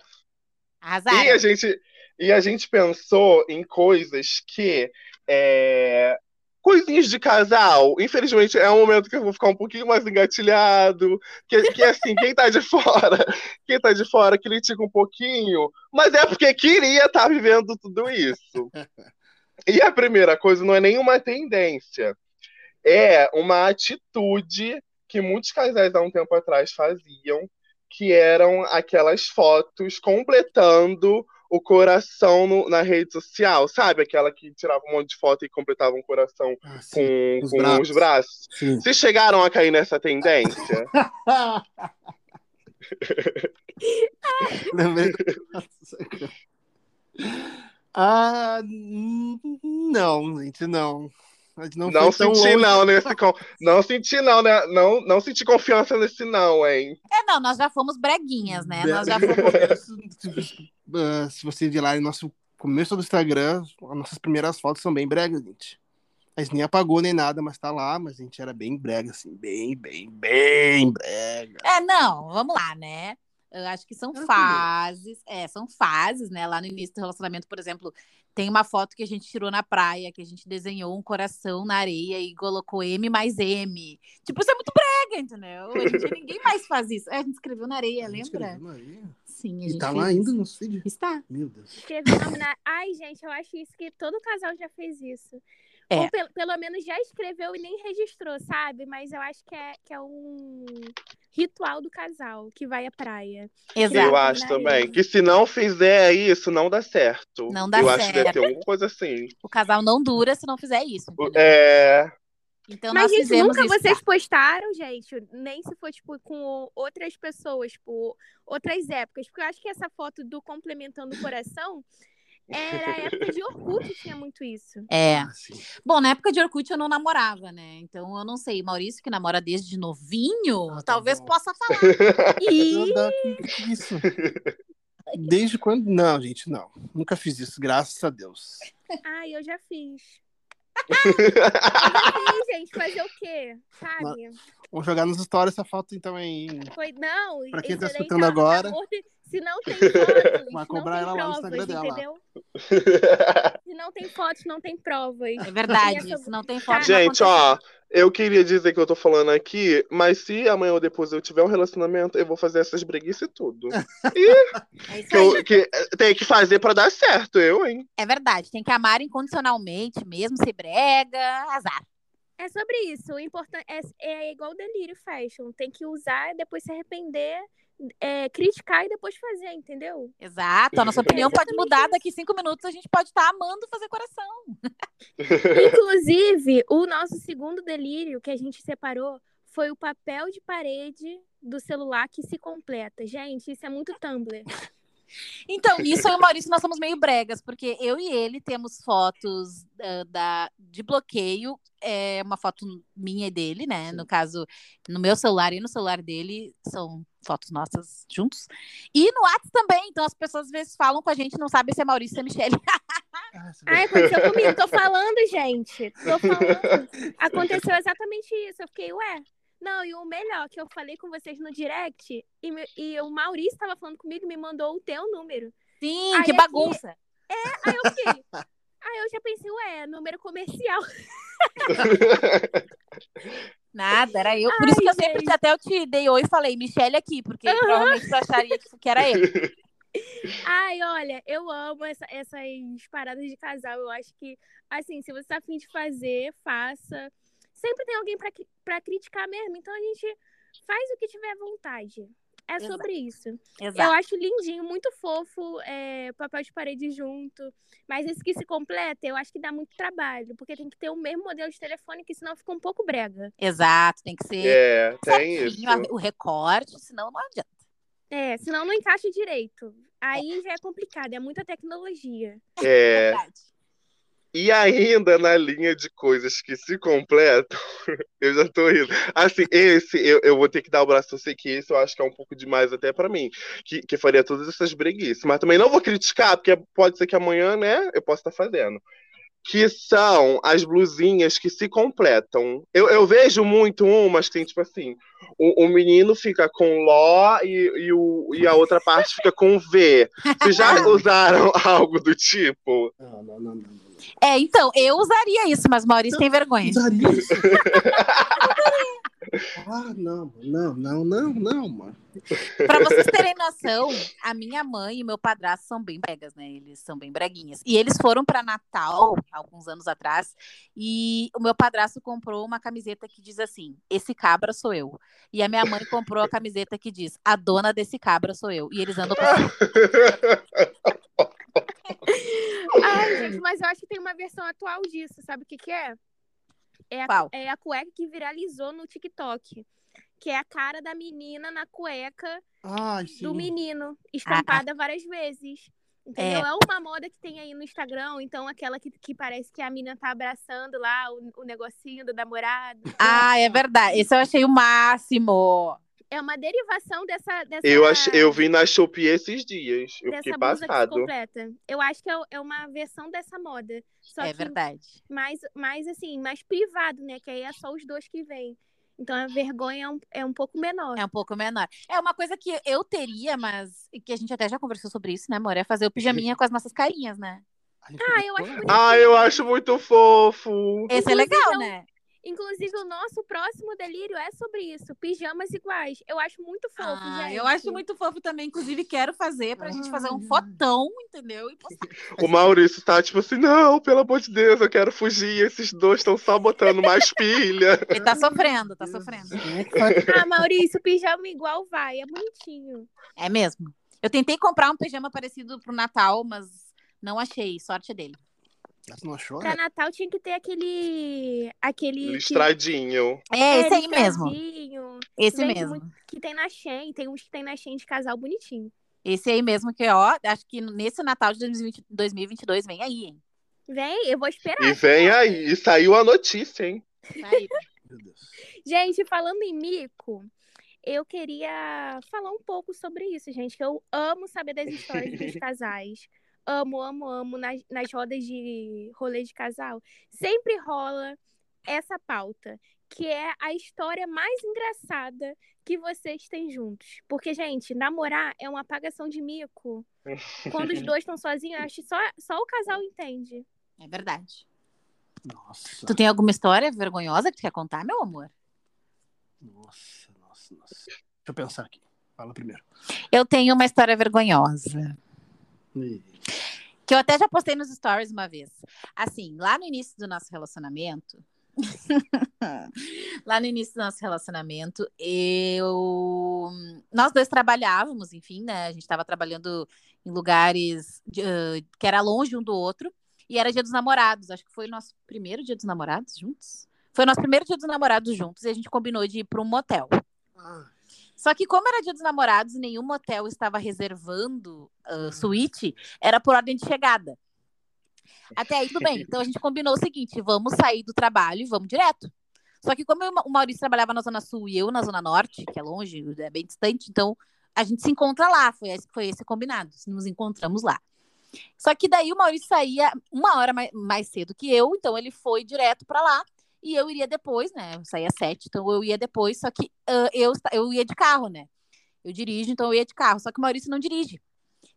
Arrasaram. E a gente, e a gente pensou em coisas que. É, coisinhas de casal. Infelizmente, é um momento que eu vou ficar um pouquinho mais engatilhado. Que, que assim, quem tá de fora, quem tá de fora critica um pouquinho, mas é porque queria estar vivendo tudo isso. E a primeira coisa não é nenhuma tendência. É uma atitude que muitos casais há um tempo atrás faziam, que eram aquelas fotos completando o coração no- na rede social, sabe? Aquela que tirava um monte de foto e completava um coração Ah, com, os com braços. os braços. Sim. Vocês chegaram a cair nessa tendência? *laughs* Ah, não, gente, não. Não, Não senti não nesse con... Não senti não, né? Não, não senti confiança nesse não, hein? É, não, nós já fomos breguinhas, né? Nós já fomos. *laughs* se, ah, se você vir lá no nosso começo do Instagram, as nossas primeiras fotos são bem bregas, gente. A gente nem apagou nem nada, mas tá lá, mas a gente era bem brega, assim, bem, bem, bem brega. É, não, vamos lá, né? Eu acho que são fases, é, são fases, né? Lá no início do relacionamento, por exemplo, tem uma foto que a gente tirou na praia, que a gente desenhou um coração na areia e colocou M mais M. Tipo, isso é muito brega, entendeu? Hoje em dia ninguém mais faz isso. É, a gente escreveu na areia, A gente lembra? escreveu aí. Sim, a E gente tá fez lá ainda isso. no feed. Está. Meu Deus. Escrever o nome na... *laughs* Ai, gente, eu acho isso que todo casal já fez isso. É. Ou pelo, pelo menos já escreveu e nem registrou, sabe? Mas eu acho que é, que é um ritual do casal que vai à praia. Exato. Eu acho também. Que se não fizer isso, não dá certo. Não dá Eu acho que deve certo. ter alguma coisa assim. O casal não dura se não fizer isso. entendeu? É. Então Mas, nós gente, fizemos nunca isso. vocês tá? postaram, gente, nem se for, tipo, com outras pessoas, tipo, outras épocas. Porque eu acho que essa foto do complementando o coração era a época de Orkut, tinha muito isso. É. Sim. Bom, na época de Orkut eu não namorava, né? Então eu não sei. Maurício, que namora desde novinho, Ah, tá talvez bom. possa *laughs* falar. E Não dá- que- que isso? Desde quando? Não, gente, não. Nunca fiz isso, graças a Deus. Ai, eu já fiz. Já fiz, *laughs* gente. Fazer o quê? Sabe? Vamos jogar nos stories essa foto então aí. Foi, não. Pra quem tá escutando agora. morto. Se não tem fotos, Vai não cobrar tem ela lá no provas, Instagram dela. entendeu? *laughs* Se não tem fotos, não tem provas. É verdade. Se não tem foto. não Gente, ó, eu queria dizer que eu tô falando aqui, mas se amanhã ou depois eu tiver um relacionamento, eu vou fazer essas breguices e tudo. É isso Que, eu, que eh, tem que fazer pra dar certo, eu, hein? É verdade. Tem que amar incondicionalmente, mesmo se brega, azar. É sobre isso. O importante é, é igual delírio fashion. Tem que usar e depois se arrepender, é, criticar e depois fazer, entendeu? Exato. A nossa opinião pode exatamente mudar isso. daqui cinco minutos. A gente pode estar amando fazer coração. Inclusive, o nosso segundo delírio que a gente separou foi o papel de parede do celular que se completa. Gente, isso é muito Tumblr. Então, *laughs* nisso eu e o Maurício nós somos meio bregas, porque eu e ele temos fotos ah, da, de bloqueio, é uma foto minha e dele, né? No caso, no meu celular e no celular dele, são fotos nossas juntos. E no WhatsApp também, então as pessoas às vezes falam com a gente, não sabem se é Maurício ou se é Michelle. Ah, *laughs* Ai, aconteceu comigo. Tô falando, gente. Tô falando. Aconteceu exatamente isso. Eu fiquei, ué. Não, e o melhor, que eu falei com vocês no direct, e, me- e o Maurício tava falando comigo e me mandou o teu número. Sim, Aí que aqui- bagunça. Aí eu fiquei. Aí eu já pensei, ué, número comercial. *laughs* Nada, era eu. Por isso Ai, que eu sempre gente. até eu te dei oi e falei, Michelle aqui, porque provavelmente tu acharia que, que era eu. *laughs* Ai, olha, eu amo essa- essas paradas de casal. Eu acho que, assim, se você tá afim de fazer, faça. Sempre tem alguém pra criticar mesmo. Então a gente faz o que tiver vontade. É Exato. sobre isso. Eu Exato. acho lindinho, muito fofo, é, papel de parede junto. Mas esse que se completa, eu acho que dá muito trabalho. Porque tem que ter o mesmo modelo de telefone, que senão fica um pouco brega. Exato, tem que ser É, tem isso. o recorte, senão não adianta. É, senão não encaixa direito. Aí já é complicado, é muita tecnologia. É. Verdade. E ainda na linha de coisas que se completam, *laughs* eu já tô rindo. Assim, esse eu, eu vou ter que dar o braço, eu sei que esse eu acho que é um pouco demais até pra mim, que, que faria todas essas breguices. Mas também não vou criticar, porque pode ser que amanhã, né, eu possa estar fazendo. Que são as blusinhas que se completam. Eu, eu vejo muito umas que tem, tipo assim, o, o menino fica com Ló e, e, o, e a outra parte fica com V. Vocês já *laughs* usaram *laughs* algo do tipo? Não, não, não, não. Não. É, então, eu usaria isso, mas Maurício tem vergonha. Usaria isso. *laughs* ah, não, não, não, não, não, mano. Pra vocês terem noção, a minha mãe e meu padrasto são bem bregas, né? Eles são bem breguinhas. E eles foram pra Natal, alguns anos atrás, e o meu padrasto comprou uma camiseta que diz assim: Esse cabra sou eu. E a minha mãe comprou a camiseta que diz: A dona desse cabra sou eu. E eles andam com *laughs* *laughs* Ai, gente, mas eu acho que tem uma versão atual disso, sabe o que que é? É a, Qual? é a cueca que viralizou no TikTok. Que é a cara da menina na cueca Ai, do menino, estampada várias vezes. Entendeu? É. uma moda que tem aí no Instagram, então aquela que, que parece que a menina tá abraçando lá o, o negocinho do namorado. Ah, é verdade. Esse eu achei o máximo. É uma derivação dessa. dessa eu, ach, eu vi na Shopee esses dias. Eu dessa fiquei passado. Completa. Eu acho que é, é uma versão dessa moda. Só é verdade. Mais, mais assim, mais privado, né? Que aí é só os dois que vêm. Então a vergonha é um, é um pouco menor. É um pouco menor. É uma coisa que eu teria, mas que a gente até já conversou sobre isso, né, amor? É fazer o pijaminha com as nossas carinhas, né? Ah, eu acho Ah, eu acho muito fofo. Esse é legal, né? Inclusive, o nosso próximo delírio é sobre isso. Pijamas iguais. Eu acho muito fofo, ah, gente. Eu acho muito fofo também. Inclusive, quero fazer pra ah. gente fazer um fotão, entendeu? o Maurício tá tipo assim, não, pelo amor de Deus, eu quero fugir. Esses dois estão só botando mais *laughs* pilha. Ele tá sofrendo, tá sofrendo. ah, Maurício, pijama igual vai. É bonitinho. É mesmo. Eu tentei comprar um pijama parecido pro Natal, mas não achei. Sorte dele. Não achou? Pra né? Natal tinha que ter aquele. aquele Listradinho. Que... É, esse aí mesmo. Esse mesmo. Que tem na Shein. Tem uns que tem na Shein de casal bonitinho. Esse aí mesmo, que ó, acho que nesse Natal de 2020, 2022 vem aí, hein? Vem, eu vou esperar. E vem aí. E saiu a notícia, hein? Saiu. gente, falando em mico, eu queria falar um pouco sobre isso, gente. Que eu amo saber das histórias dos *laughs* casais amo, amo, amo nas, nas rodas de rolê de casal, sempre rola essa pauta, que é a história mais engraçada que vocês têm juntos. Porque, gente, namorar é uma apagação de mico. Quando os *laughs* dois estão sozinhos, acho que só, só o casal entende. É verdade. Nossa. Tu tem alguma história vergonhosa que tu quer contar, meu amor? Nossa, nossa, nossa. Deixa eu pensar aqui. Fala primeiro. Eu tenho uma história vergonhosa. Que eu até já postei nos stories uma vez. Assim, lá no início do nosso relacionamento. *laughs* lá no início do nosso relacionamento, eu. Nós dois trabalhávamos, enfim, né? A gente estava trabalhando em lugares de, uh, que era longe um do outro. E era dia dos namorados. Acho que foi o nosso primeiro dia dos namorados juntos. Foi o nosso primeiro dia dos namorados juntos e a gente combinou de ir para um motel. Ah. Só que como era dia dos namorados e nenhum motel estava reservando uh, suíte, era por ordem de chegada. Até aí tudo bem. *laughs* Então a gente combinou o seguinte: vamos sair do trabalho e vamos direto. Só que como o Maurício trabalhava na Zona Sul e eu na Zona Norte, que é longe, é bem distante, então a gente se encontra lá. Foi esse, foi esse combinado. Nos encontramos lá. Só que daí o Maurício saía uma hora mais, mais cedo que eu, então ele foi direto para lá e eu iria depois, né? Eu saía sete, então eu ia depois, só que uh, eu, eu ia de carro, né? Eu dirijo, então eu ia de carro, só que o Maurício não dirige.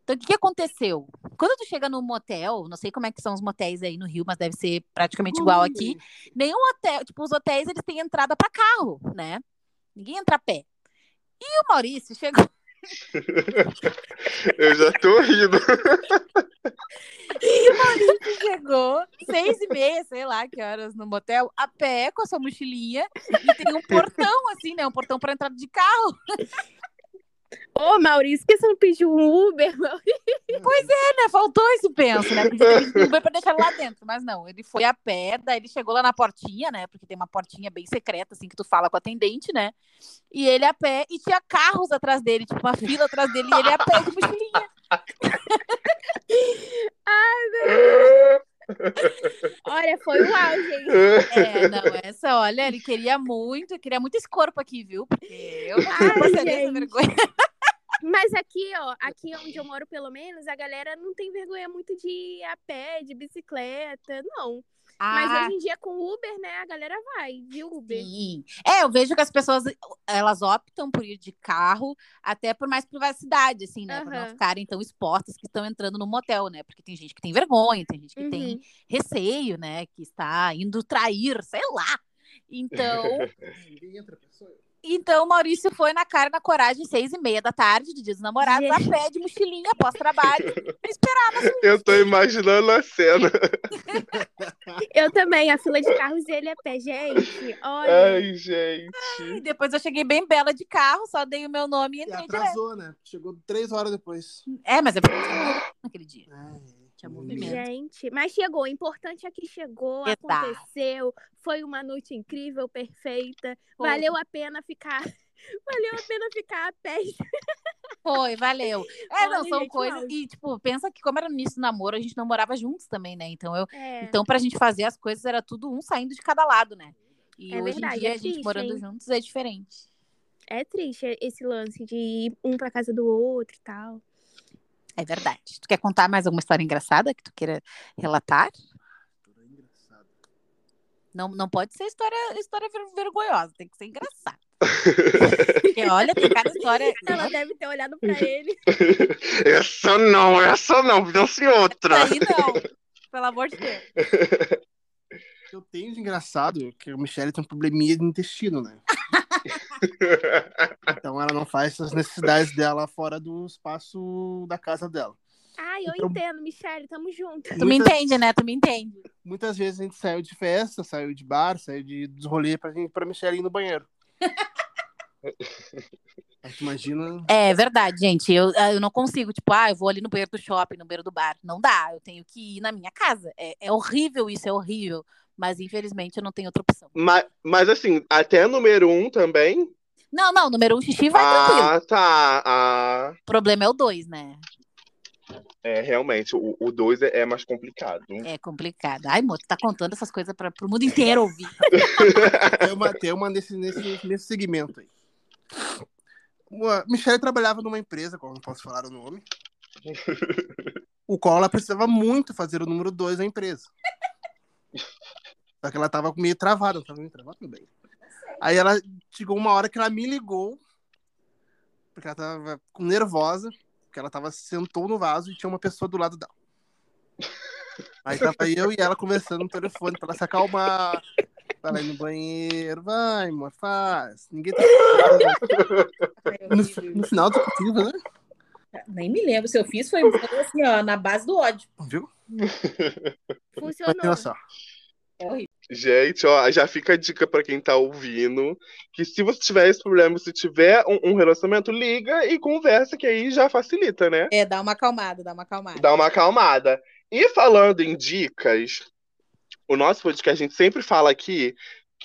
Então, o que, que aconteceu? Quando tu chega no motel, não sei como é que são os motéis aí no Rio, mas deve ser praticamente igual aqui. Nenhum hotel, tipo, os hotéis, eles têm entrada para carro, né? Ninguém entra a pé. E o Maurício chegou. Eu já tô rindo. E Maurício chegou, seis e meia, sei lá que horas, no motel, a pé, com a sua mochilinha, e tem um portão, assim, né? Um portão para entrada de carro. Ô, Maurício, por que você não pediu um Uber, *laughs* Maurício? Pois é, né? Faltou esse penso, né? Podia ter Uber pra deixar lá dentro, mas não. Ele foi a pé, daí ele chegou lá na portinha, né? Porque tem uma portinha bem secreta, assim, que tu fala com o atendente, né? E ele a pé, e tinha carros atrás dele, tipo, uma fila atrás dele, e ele a pé de mochilinha. *laughs* Ai, meu Deus. Olha, foi o auge, hein? *laughs* É, não, essa, olha, ele queria muito, queria muito esse corpo aqui, viu? Porque eu não Ai, vergonha. Mas aqui, ó, aqui onde eu moro, pelo menos, a galera não tem vergonha muito de ir a pé, de bicicleta, não. Ah. Mas hoje em dia, com Uber, né, a galera vai de Uber. Sim. É, eu vejo que as pessoas, elas optam por ir de carro, até por mais privacidade, assim, né? Uhum. Pra não ficarem tão expostas que estão entrando no motel, né? Porque tem gente que tem vergonha, tem gente que uhum. tem receio, né? Que está indo trair, sei lá. *laughs* Então. Ninguém entra, pessoa. Então, o Maurício foi na cara na coragem, seis e meia da tarde, de dia dos namorados, a pé de mochilinha, pós-trabalho, esperar Eu tô imaginando a cena. *laughs* eu também, a fila de carros e ele a pé, gente. Olha. Ai, gente. Ai, depois eu cheguei bem bela de carro, só dei o meu nome e entrei e atrasou, direto. né? Chegou três horas depois. É, mas é porque naquele dia. Ai tinha movimento. Gente, mas chegou. O importante é que chegou, Exato. aconteceu. Foi uma noite incrível, perfeita. Valeu a pena ficar *laughs* Valeu a pena ficar a pé. Foi, valeu. É, não, Olha, são gente, coisas. E, tipo, pensa que como era no início do namoro, a gente não morava juntos também, né? Então, eu, É, então pra gente fazer as coisas, era tudo um saindo de cada lado, né? E É hoje verdade, em dia, é a gente triste, morando hein? juntos é diferente. é triste esse lance de ir um pra casa do outro e tal. É verdade. Tu quer contar mais alguma história engraçada que tu queira relatar? Não, não pode ser história, história ver- vergonhosa, tem que ser engraçada. *laughs* Porque olha, tem cada história. Ela deve ter olhado pra ele. *laughs* essa não, essa não, pense outra. Aí não, pelo amor de Deus. *laughs* Eu tenho de engraçado é que o Michelle tem um probleminha de intestino, né? *laughs* Então ela não faz as necessidades dela fora do espaço da casa dela. Ai, eu Então- entendo, Michelle, tamo junto. Tu me Muitas- entende, né? Tu me entende. Muitas vezes a gente saiu de festa, saiu de bar, saiu de, dos rolês pra, gente- pra Michelle ir no banheiro. *laughs* Gente imagina. É verdade, gente. Eu, eu não consigo, tipo, ah, eu vou ali no banheiro do shopping, no banheiro do bar. Não dá, eu tenho que ir na minha casa. É, é horrível isso, é horrível. Mas infelizmente eu não tenho outra opção. mas, mas assim, até número um também? Não, não, número um xixi vai tranquilo. ah, tá. Ah, O problema é o dois, né? é, realmente, o, o dois é, é mais complicado. É complicado. Ai, moço, tá contando essas coisas para pro mundo inteiro ouvir. *laughs* Tem uma, tem uma nesse, nesse, nesse segmento aí. Michelle trabalhava numa empresa, qual não posso falar o nome, o qual ela precisava muito fazer o número dois da empresa. Só que ela tava meio travada, não tava meio travada, bem. Aí ela chegou uma hora que ela me ligou, porque ela tava nervosa, porque ela tava sentou no vaso e tinha uma pessoa do lado dela. Aí tava eu e ela conversando no telefone pra ela se acalmar. Vai lá ir no banheiro, vai, amor, faz. Ninguém tá. *laughs* No, no final do aplicativo, né? Nem me lembro se eu fiz, foi, assim, ó, na base do ódio. Viu? *laughs* Funcionou. noção. É horrível. Gente, ó, já fica a dica pra quem tá ouvindo, que se você tiver esse problema, se tiver um, um relacionamento, liga e conversa, que aí já facilita, né? É, dá uma acalmada, dá uma acalmada. Dá uma acalmada. E falando em dicas, o nosso podcast, a gente sempre fala aqui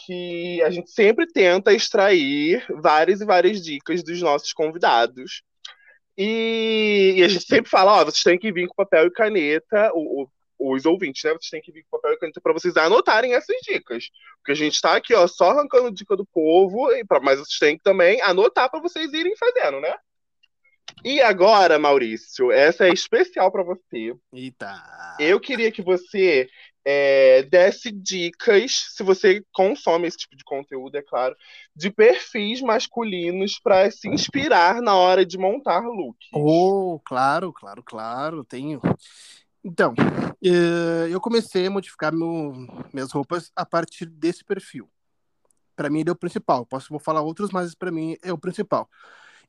que a gente sempre tenta extrair várias e várias dicas dos nossos convidados. E, e a gente sempre fala, ó, vocês têm que vir com papel e caneta, o- o- os ouvintes, né? Vocês têm que vir com papel e caneta para vocês anotarem essas dicas. Porque a gente tá aqui, ó, só arrancando dica do povo, e pra- mas vocês têm que também anotar para vocês irem fazendo, né? E agora, Maurício, essa é especial para você. Eita. Eu queria que você é, desse dicas, se você consome esse tipo de conteúdo, é claro, de perfis masculinos para se inspirar na hora de montar looks. Oh, claro, claro, claro, tenho. Então, eh, eu comecei a modificar meu, minhas roupas a partir desse perfil. Para mim, ele é o principal. Posso vou falar outros, mas para mim é o principal.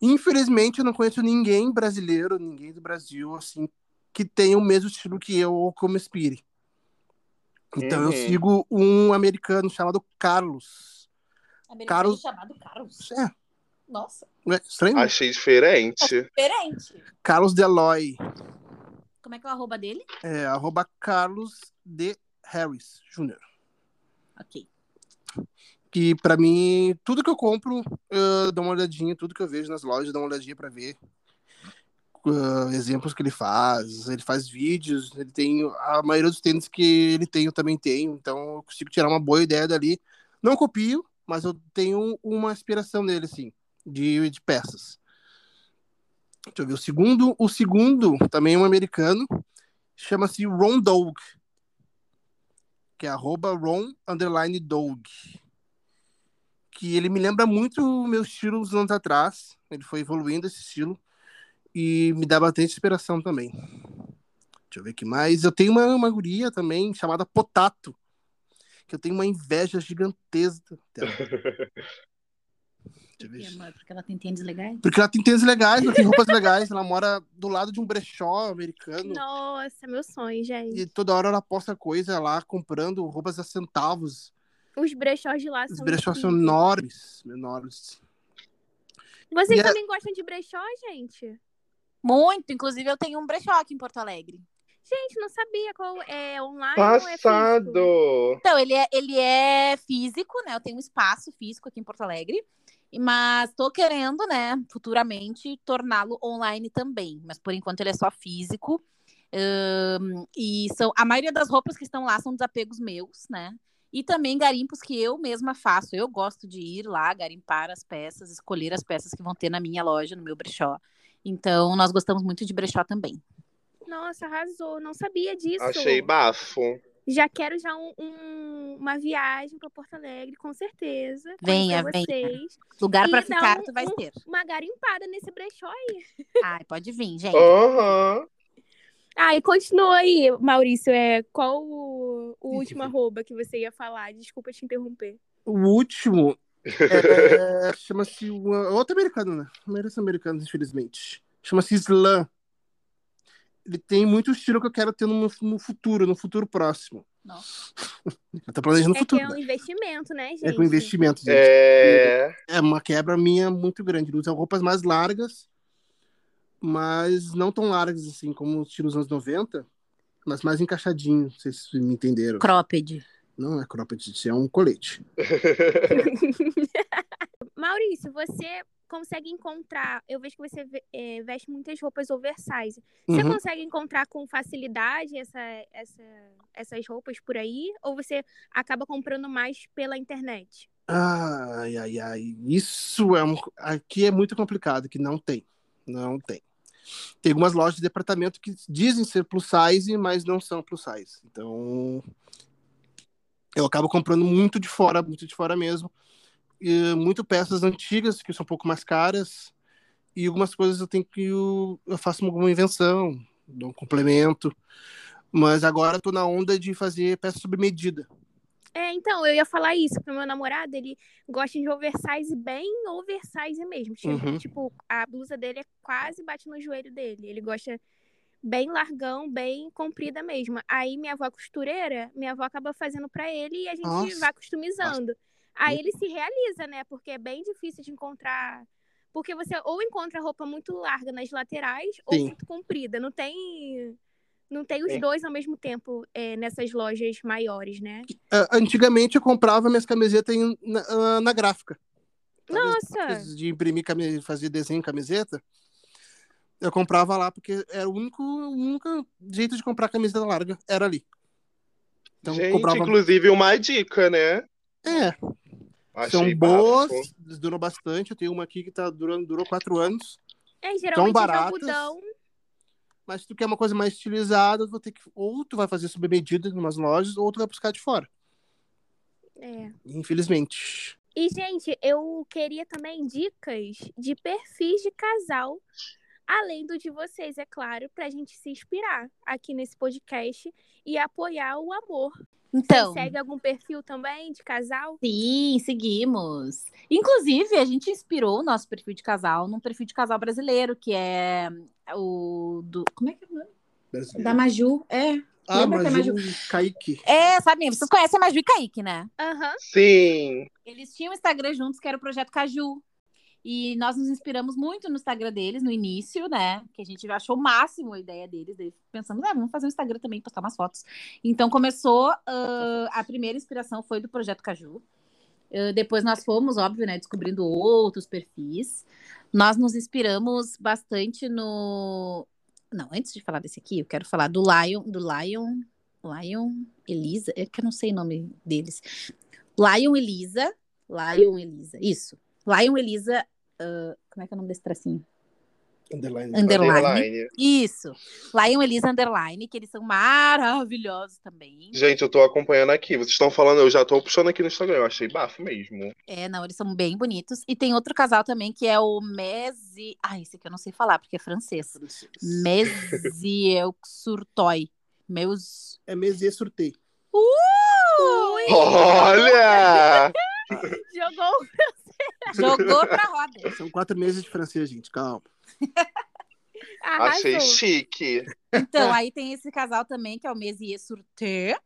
Infelizmente, eu não conheço ninguém brasileiro, ninguém do Brasil, assim, que tenha o mesmo estilo que eu ou que eu inspire. Então, eu Uhum. sigo um americano chamado Carlos. Americano Carlos- chamado Carlos. É, Nossa, é estranho? Achei diferente. *laughs* diferente. Carlos Deloy. Como é que é o arroba dele? É, arroba Carlos D. Harris Jr. Ok. que pra mim, tudo que eu compro, eu dou uma olhadinha, tudo que eu vejo nas lojas, eu dou uma olhadinha pra ver uh, exemplos que ele faz. Ele faz vídeos, ele tem a maioria dos tênis que ele tem, eu também tenho, então eu consigo tirar uma boa ideia dali. Não copio, mas eu tenho uma inspiração nele, assim, de, de peças. Deixa eu ver, o segundo, o segundo também é um americano, chama-se Ron Dog, que é arroba Ron underline Dog que ele me lembra muito o meu estilo uns anos atrás. Ele foi evoluindo esse estilo e me dá bastante inspiração também. Deixa eu ver o que mais. Eu tenho uma, uma guria também chamada Potato, que eu tenho uma inveja gigantesca dela. Deixa eu ver. Amor, Porque ela tem tênis legais. Porque ela tem tênis legais, ela tem roupas legais, ela mora do lado de um brechó americano. Nossa, meu sonho, gente. E toda hora ela posta coisa lá, comprando roupas a centavos. Os brechós de lá Os são brechós são enormes, enormes. Vocês E é- também gostam de brechó, gente? Muito. Inclusive, eu tenho um brechó aqui em Porto Alegre. Gente, não sabia qual é online ou é? Passado! Então, ele é, ele é físico, né? Eu tenho um espaço físico aqui em Porto Alegre. Mas tô querendo, né, futuramente torná-lo online também. Mas por enquanto ele é só físico. Um, e são a maioria das roupas que estão lá são desapegos meus, né? E também garimpos que eu mesma faço. Eu gosto de ir lá garimpar as peças, escolher as peças que vão ter na minha loja, no meu brechó. Então, nós gostamos muito de brechó também. Nossa, arrasou. Não sabia disso. Achei bafo. Já quero já um, um, uma viagem para Porto Alegre, com certeza. Venha, venha. vocês. Lugar para ficar, um- tu vai um- ter. Uma garimpada nesse brechó aí. Ai, pode vir, gente. Aham. Ah, e continua aí, Maurício. É, qual o, o último arroba que você ia falar? Desculpa te interromper. O último é, chama-se uma- outro americano, né? Vários americanos, infelizmente. Chama-se Slam. Ele tem muito estilo que eu quero ter no, no futuro, no futuro próximo. Nossa. *laughs* Eu tô planejando É que futuro. é um né? investimento, né, gente? É com investimento, gente. É. É uma quebra minha muito grande. Ele usa roupas mais largas, mas não tão largas assim como o estilo dos anos 90, mas mais encaixadinho. Não sei se vocês me entenderam. Cropped. Não é cropped, é um colete. *laughs* Maurício, você consegue encontrar. Eu vejo que você é, veste muitas roupas oversize. Você Uhum. consegue encontrar com facilidade essa, essa, essas roupas por aí? Ou você acaba comprando mais pela internet? Ai, ai, ai. Isso é um. Aqui é muito complicado, que não tem. Não tem. Tem algumas lojas de departamento que dizem ser plus size, mas não são plus size. Então. Eu acabo comprando muito de fora, muito de fora mesmo. E muito peças antigas, que são um pouco mais caras. E algumas coisas eu tenho que. Eu, eu faço alguma invenção, dou um complemento. Mas agora eu tô na onda de fazer peça sob medida. É, então, eu ia falar isso, porque o meu namorado, ele gosta de oversize bem oversize mesmo. Tipo, Uhum. tipo, a blusa dele é quase bate no joelho dele. Ele gosta bem largão, bem comprida mesmo. Aí minha avó costureira, minha avó acaba fazendo pra ele e a gente Nossa. vai customizando. Aí ele se realiza, né? Porque é bem difícil de encontrar. Porque você ou encontra roupa muito larga nas laterais ou Sim. muito comprida. Não tem. Não tem os Sim. dois ao mesmo tempo é, nessas lojas maiores, né? Ah, antigamente eu comprava minhas camisetas na, na gráfica. As Nossa! De imprimir, fazer desenho em camiseta. Eu comprava lá porque era o único, o único jeito de comprar camiseta larga, era ali. Então Gente, comprava. inclusive uma dica, né? É, Achei são bafo. boas, duram bastante. Eu tenho uma aqui que tá durando, durou quatro anos. É, geralmente é de baratas. algodão. Mas se tu quer uma coisa mais estilizada, tu vai ter que, ou tu vai fazer sob medida em umas lojas, ou tu vai buscar de fora. É. Infelizmente. E, gente, eu queria também dicas de perfis de casal, além do de vocês, é claro, pra gente se inspirar aqui nesse podcast e apoiar o amor. Então, Você segue algum perfil também de casal? sim, seguimos. Inclusive, a gente inspirou o nosso perfil de casal num perfil de casal brasileiro, que é o do. Como é que é o nome? Da Maju. É. Ah, Lembra que mas a o Kaique. É, sabe? Vocês conhecem a Maju e Kaique, né? Aham. Sim. Eles tinham um Instagram juntos, que era o Projeto Caju. E nós nos inspiramos muito no Instagram deles no início, né? Que a gente achou o máximo a ideia deles. Daí pensamos, ah, vamos fazer um Instagram também, postar umas fotos. Então começou, ah, a primeira inspiração foi do Projeto Caju. Ah, depois nós fomos, óbvio, né, descobrindo outros perfis. Nós nos inspiramos bastante no. Não, antes de falar desse aqui, eu quero falar do Lion, do Lion, Lion Elisa, é que eu não sei o nome deles. Lion Elisa, Lion Elisa, isso. Lion Elisa, ah, como é que é o nome desse tracinho? Underline. Underline. Underline. Isso. Lion Elisa Underline, que eles são maravilhosos também. Gente, eu tô acompanhando aqui. Vocês estão falando, eu já tô puxando aqui no Instagram. Eu achei bafo mesmo. É, não, eles são bem bonitos. E tem outro casal também que é o Mezi. Ah, esse aqui eu não sei falar porque é francês. Meziel *laughs* Surtoy. Meus. É Mesier Surtei. Ui, Olha! *laughs* jogou. Jogou pra roda. São quatro meses de francês, gente. Calma. *laughs* Achei Arrasou. chique. Então, *laughs* aí tem esse casal também, que é o Mesier Surte.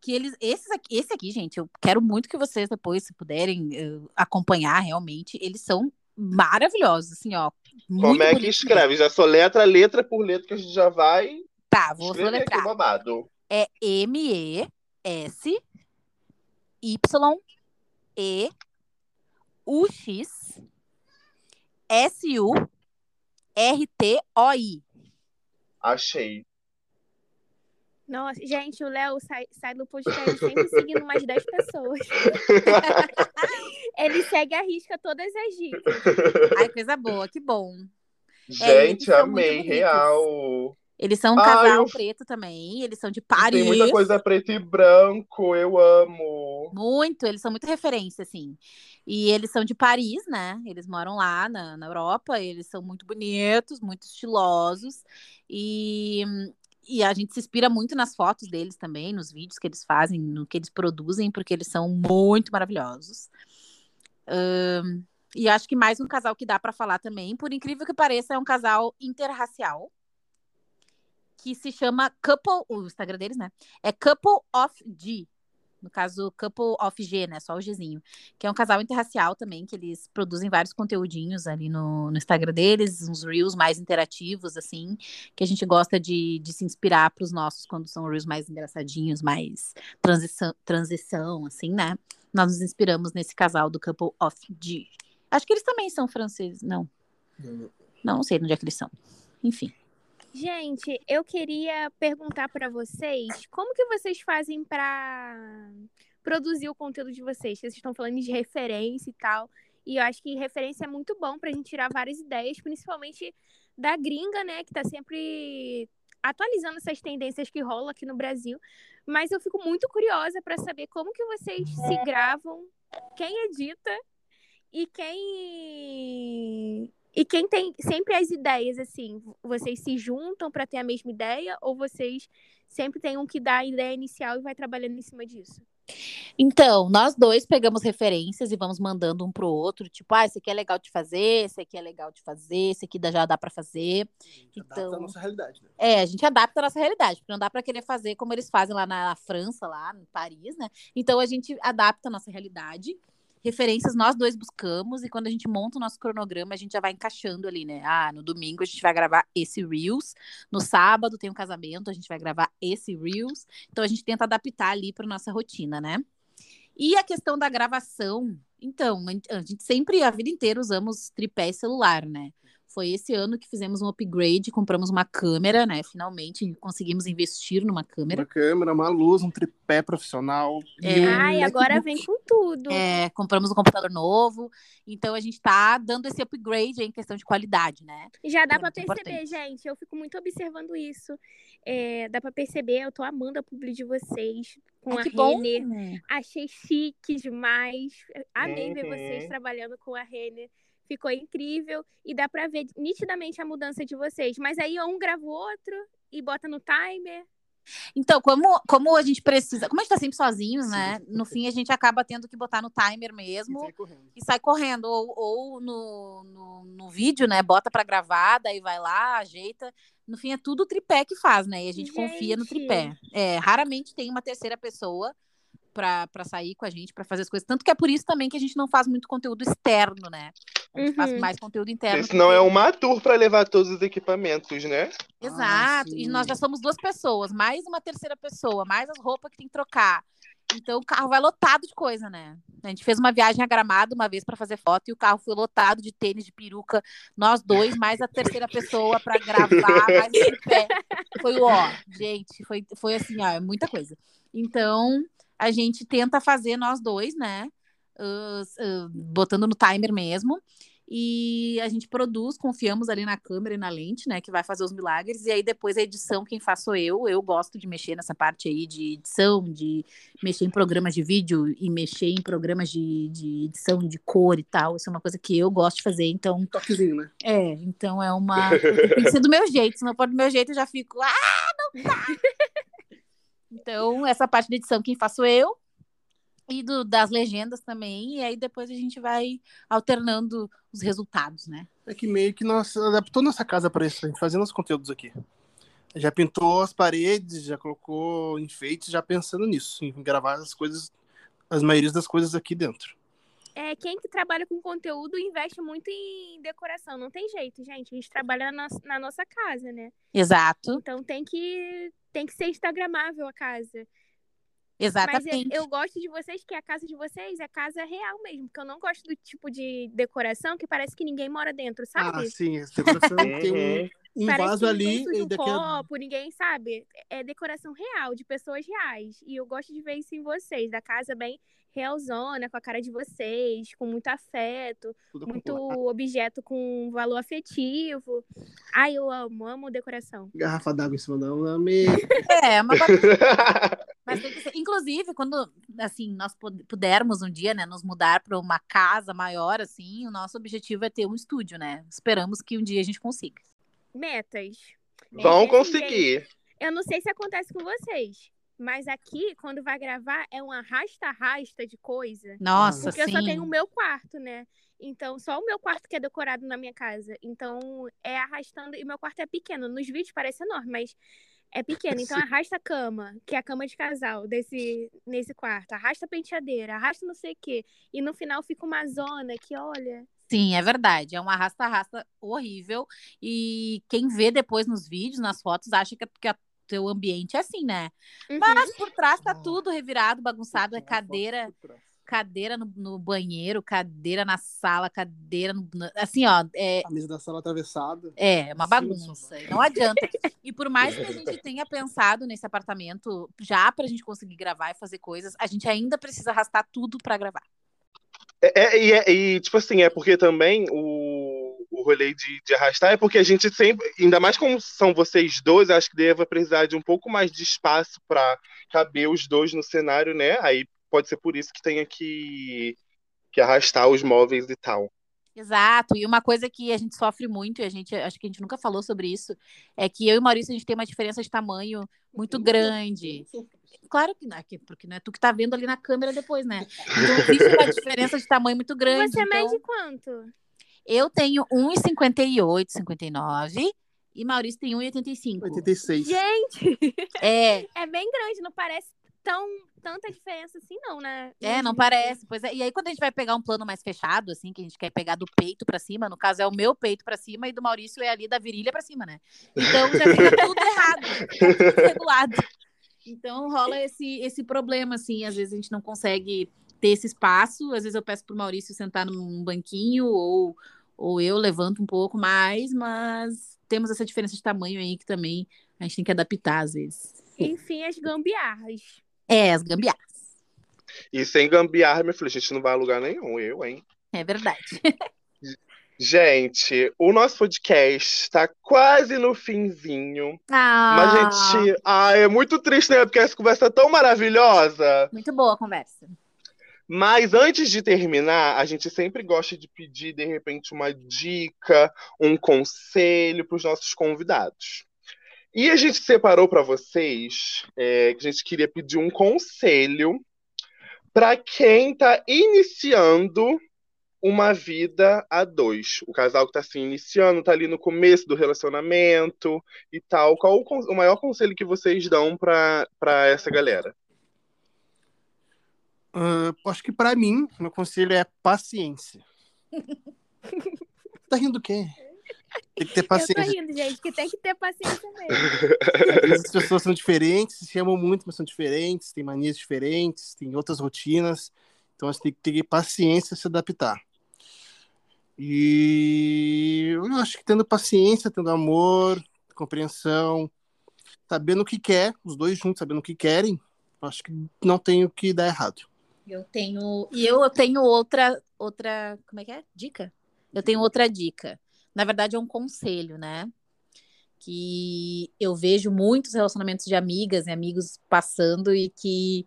Que eles, esses aqui, esse aqui, gente, eu quero muito que vocês depois, se puderem eh, acompanhar realmente, eles são maravilhosos, assim, ó. Muito Como é que escreve? Já sou letra, letra por letra que a gente já vai. Tá, vou escrever aqui o soletrar. babado. É M-E-S-Y-E-U-X S-U-R-T-O-I. Achei. Nossa, gente, o Léo sai, sai do podcast sempre *laughs* seguindo umas 10 pessoas. Ele segue a risca todas as dicas. Ai, coisa boa, que bom. É, Gente, muito amei, real. Eles são um casal eu- preto também, eles são de Tem Paris. muita coisa preto e branco, eu amo. Muito, eles são muito referência, assim. E eles são de Paris, né? Eles moram lá na, na Europa, eles são muito bonitos, muito estilosos. E, e a gente se inspira muito nas fotos deles também, nos vídeos que eles fazem, no que eles produzem, porque eles são muito maravilhosos. Ahn, e acho que mais um casal que dá pra falar também, por incrível que pareça, é um casal interracial. Que se chama Couple, o Instagram deles, né? É Couple of G. No caso, Couple of G, né? Só o Gzinho. Que é um casal interracial também, que eles produzem vários conteúdinhos ali no, no Instagram deles, uns reels mais interativos, assim, que a gente gosta de, de se inspirar para os nossos quando são reels mais engraçadinhos, mais transição, transição, assim, né? Nós nos inspiramos nesse casal do Couple of G. Acho que eles também são franceses. Não, não, não sei onde é que eles são. Enfim. Gente, eu queria perguntar pra vocês como que vocês fazem pra produzir o conteúdo de vocês? Vocês estão falando de referência e tal. E eu acho que referência é muito bom pra gente tirar várias ideias, principalmente da gringa, né, que tá sempre atualizando essas tendências que rolam aqui no Brasil. Mas eu fico muito curiosa pra saber como que vocês se gravam, quem edita e quem e quem tem sempre as ideias, assim, vocês se juntam para ter a mesma ideia ou vocês sempre tem um que dá a ideia inicial e vai trabalhando em cima disso? Então, nós dois pegamos referências e vamos mandando um pro outro, tipo, ah, esse aqui é legal de fazer, esse aqui é legal de fazer, esse aqui já dá pra fazer. Adapta Então- a nossa realidade, né? É, a gente adapta a nossa realidade, porque não dá pra querer fazer como eles fazem lá na França, lá em Paris, né? Então a gente adapta a nossa realidade. Referências nós dois buscamos e quando a gente monta o nosso cronograma, a gente já vai encaixando ali, né? Ah, no domingo a gente vai gravar esse Reels, no sábado tem um casamento, a gente vai gravar esse Reels. Então a gente tenta adaptar ali para nossa rotina, né? E a questão da gravação, então, a gente sempre a vida inteira usamos tripé e celular, né? Foi esse ano que fizemos um upgrade, compramos uma câmera, né? Finalmente conseguimos investir numa câmera. Uma câmera, uma luz, um tripé profissional. É. e um Ai, agora vem com tudo. É, compramos um computador novo, então a gente tá dando esse upgrade aí em questão de qualidade, né? Já dá É pra muito perceber, importante. gente. Eu fico muito observando isso. É, dá pra perceber, eu tô amando a publi de vocês com Ai, a que bom! Renner. Achei chique demais. Amei ver Uhum. vocês trabalhando com a Renner. Ficou incrível. E dá pra ver nitidamente a mudança de vocês. Mas aí um grava o outro e bota no timer. Então, como, como a gente precisa, como a gente tá sempre sozinhos, Sim. né? No fim a gente acaba tendo que botar no timer E mesmo. sai correndo. e sai correndo, ou, ou no, no, no vídeo, né? Bota pra gravar, daí vai lá, ajeita. No fim, é tudo o tripé que faz, né? E a gente, confia no Gente. tripé. É, raramente tem uma terceira pessoa pra, pra sair com a gente, pra fazer as coisas. Tanto que é por isso também que a gente não faz muito conteúdo externo, né? A gente faz Uhum. mais conteúdo interno. Esse não é uma tour pra levar todos os equipamentos, né? Exato. Ah, e nós já somos duas pessoas, mais uma terceira pessoa, mais as roupas que tem que trocar. Então o carro vai lotado de coisa, né? A gente fez uma viagem a Gramado uma vez para fazer foto e o carro foi lotado de tênis de peruca, nós dois, mais a terceira pessoa para *laughs* gravar, mais o pé. Foi o ó, gente, foi, foi assim, ó, é muita coisa. Então a gente tenta fazer nós dois, né? Ah, ah, botando no timer mesmo. E a gente produz, confiamos ali na câmera e na lente, né? Que vai fazer os milagres. E aí depois a edição, quem faz sou eu. Eu gosto de mexer nessa parte aí de edição, de mexer em programas de vídeo e mexer em programas de, de edição de cor e tal. Isso é uma coisa que eu gosto de fazer. Então, Um toquezinho, né? é, então é uma. Tem que ser do meu jeito, se não for do meu jeito, eu já fico. Ah, não dá! Então, essa parte da edição, quem faço eu. E do- das legendas também. E aí depois a gente vai alternando os resultados, né? É que meio que nós adaptou nossa casa para isso, a gente fazendo os conteúdos aqui. Já pintou as paredes, já colocou enfeites, já pensando nisso, em gravar as coisas, as maiorias das coisas aqui dentro. É, quem que trabalha com conteúdo investe muito em decoração. Não tem jeito, gente. A gente trabalha na, nossa- na nossa casa, né? Exato. Então tem que, tem que ser instagramável a casa. Exatamente. Mas eu, eu, gosto de vocês que a casa de vocês é casa real mesmo, porque eu não gosto do tipo de decoração que parece que ninguém mora dentro, sabe? Ah, sim, essa decoração *laughs* tem um, um parece vaso que ali suja e um daqui a... copo, ninguém sabe. É decoração real, de pessoas reais. E eu gosto de ver isso em vocês, da casa bem realzona, com a cara de vocês, com muito afeto, Tudo muito com objeto com valor afetivo. Ai, eu amo, amo decoração. garrafa d'água em cima da mesa. É, uma bagunça. *laughs* Mas tem que ser. Inclusive, quando assim, nós pu- pudermos um dia, né, nos mudar para uma casa maior, assim, o nosso objetivo é ter um estúdio, né? Esperamos que um dia a gente consiga. Metas. Vão Assim, conseguir. Eu não sei se acontece com vocês, mas aqui, quando vai gravar, é um arrasta-arrasta de coisa. Nossa, Porque eu sim. só tenho o meu quarto, né? Então, só o meu quarto que é decorado na minha casa. Então, é arrastando. E meu quarto é pequeno. Nos vídeos parece enorme, mas é pequeno. Então, arrasta a cama, que é a cama de casal desse, nesse quarto. Arrasta a penteadeira, arrasta não sei o quê. E no final fica uma zona que, olha. Sim, é verdade. É um arrasta-arrasta horrível. E quem vê depois nos vídeos, nas fotos, acha que, que o teu ambiente é assim, né? uhum. Mas por trás tá tudo revirado, bagunçado, é cadeira, cadeira no, no banheiro, cadeira na sala, cadeira no, assim, ó, é, A mesa da sala atravessada. é uma bagunça, e não adianta. E por mais que a *laughs* gente tenha pensado nesse apartamento já pra gente conseguir gravar e fazer coisas, a gente ainda precisa arrastar tudo pra gravar. É, é, e, é- e, tipo assim, é porque também o, o rolê de, de arrastar é porque a gente sempre, ainda mais como são vocês dois, acho que deva precisar de um pouco mais de espaço pra caber os dois no cenário, né? Aí pode ser por isso que tenha que, que arrastar os móveis e tal. Exato, e uma coisa que a gente sofre muito, e a gente acho que a gente nunca falou sobre isso, é que eu e o Maurício a gente tem uma diferença de tamanho muito grande. Claro que não, é que- porque não é tu que tá vendo ali na câmera depois, né? Então existe uma diferença de tamanho muito grande. Você então, mede quanto? Eu tenho 1,58, 59 e Maurício tem 1,85. 86. Gente, É, é bem grande, não parece tão tanta diferença assim, não, né? é, não parece. Pois é. E aí, quando a gente vai pegar um plano mais fechado, assim, que a gente quer pegar do peito pra cima, no caso é o meu peito pra cima e do Maurício é ali da virilha pra cima, né? Então já fica tudo errado, fica *laughs* tudo regulado. Então rola esse, esse problema, assim, às vezes a gente não consegue ter esse espaço, às vezes eu peço pro Maurício sentar num banquinho ou, ou eu levanto um pouco mais, mas temos essa diferença de tamanho aí que também a gente tem que adaptar às vezes. Enfim, as gambiarras. É, as gambiarras. E sem gambiarra, meu filho, a gente não vai a lugar nenhum, eu, hein? É verdade. *laughs* Gente, o nosso podcast está quase no finzinho. Ah, Mas, gente, ah, é muito triste, né? Porque essa conversa é tão maravilhosa. Muito boa a conversa. Mas antes de terminar, a gente sempre gosta de pedir, de repente, uma dica, um conselho para os nossos convidados. E a gente separou para vocês é, que a gente queria pedir um conselho para quem está iniciando uma vida a dois. O casal que está se iniciando, está ali no começo do relacionamento e tal. Qual o, o maior conselho que vocês dão para essa galera? Ah, acho que pra mim, meu conselho é paciência. tá rindo do quê? Tem que ter Eu tô paciência. rindo, gente, que tem que ter paciência mesmo. As pessoas são diferentes, se amam muito, mas são diferentes, têm manias diferentes, têm outras rotinas. Então você tem que ter paciência e se adaptar. E eu acho que tendo paciência, tendo amor, compreensão, sabendo o que quer, os dois juntos sabendo o que querem, acho que não tem o que dar errado. Eu tenho. E eu tenho outra. outra Como é que é? Dica? Eu tenho outra dica. Na verdade, é um conselho, né? Que eu vejo muitos relacionamentos de amigas e amigos passando e que.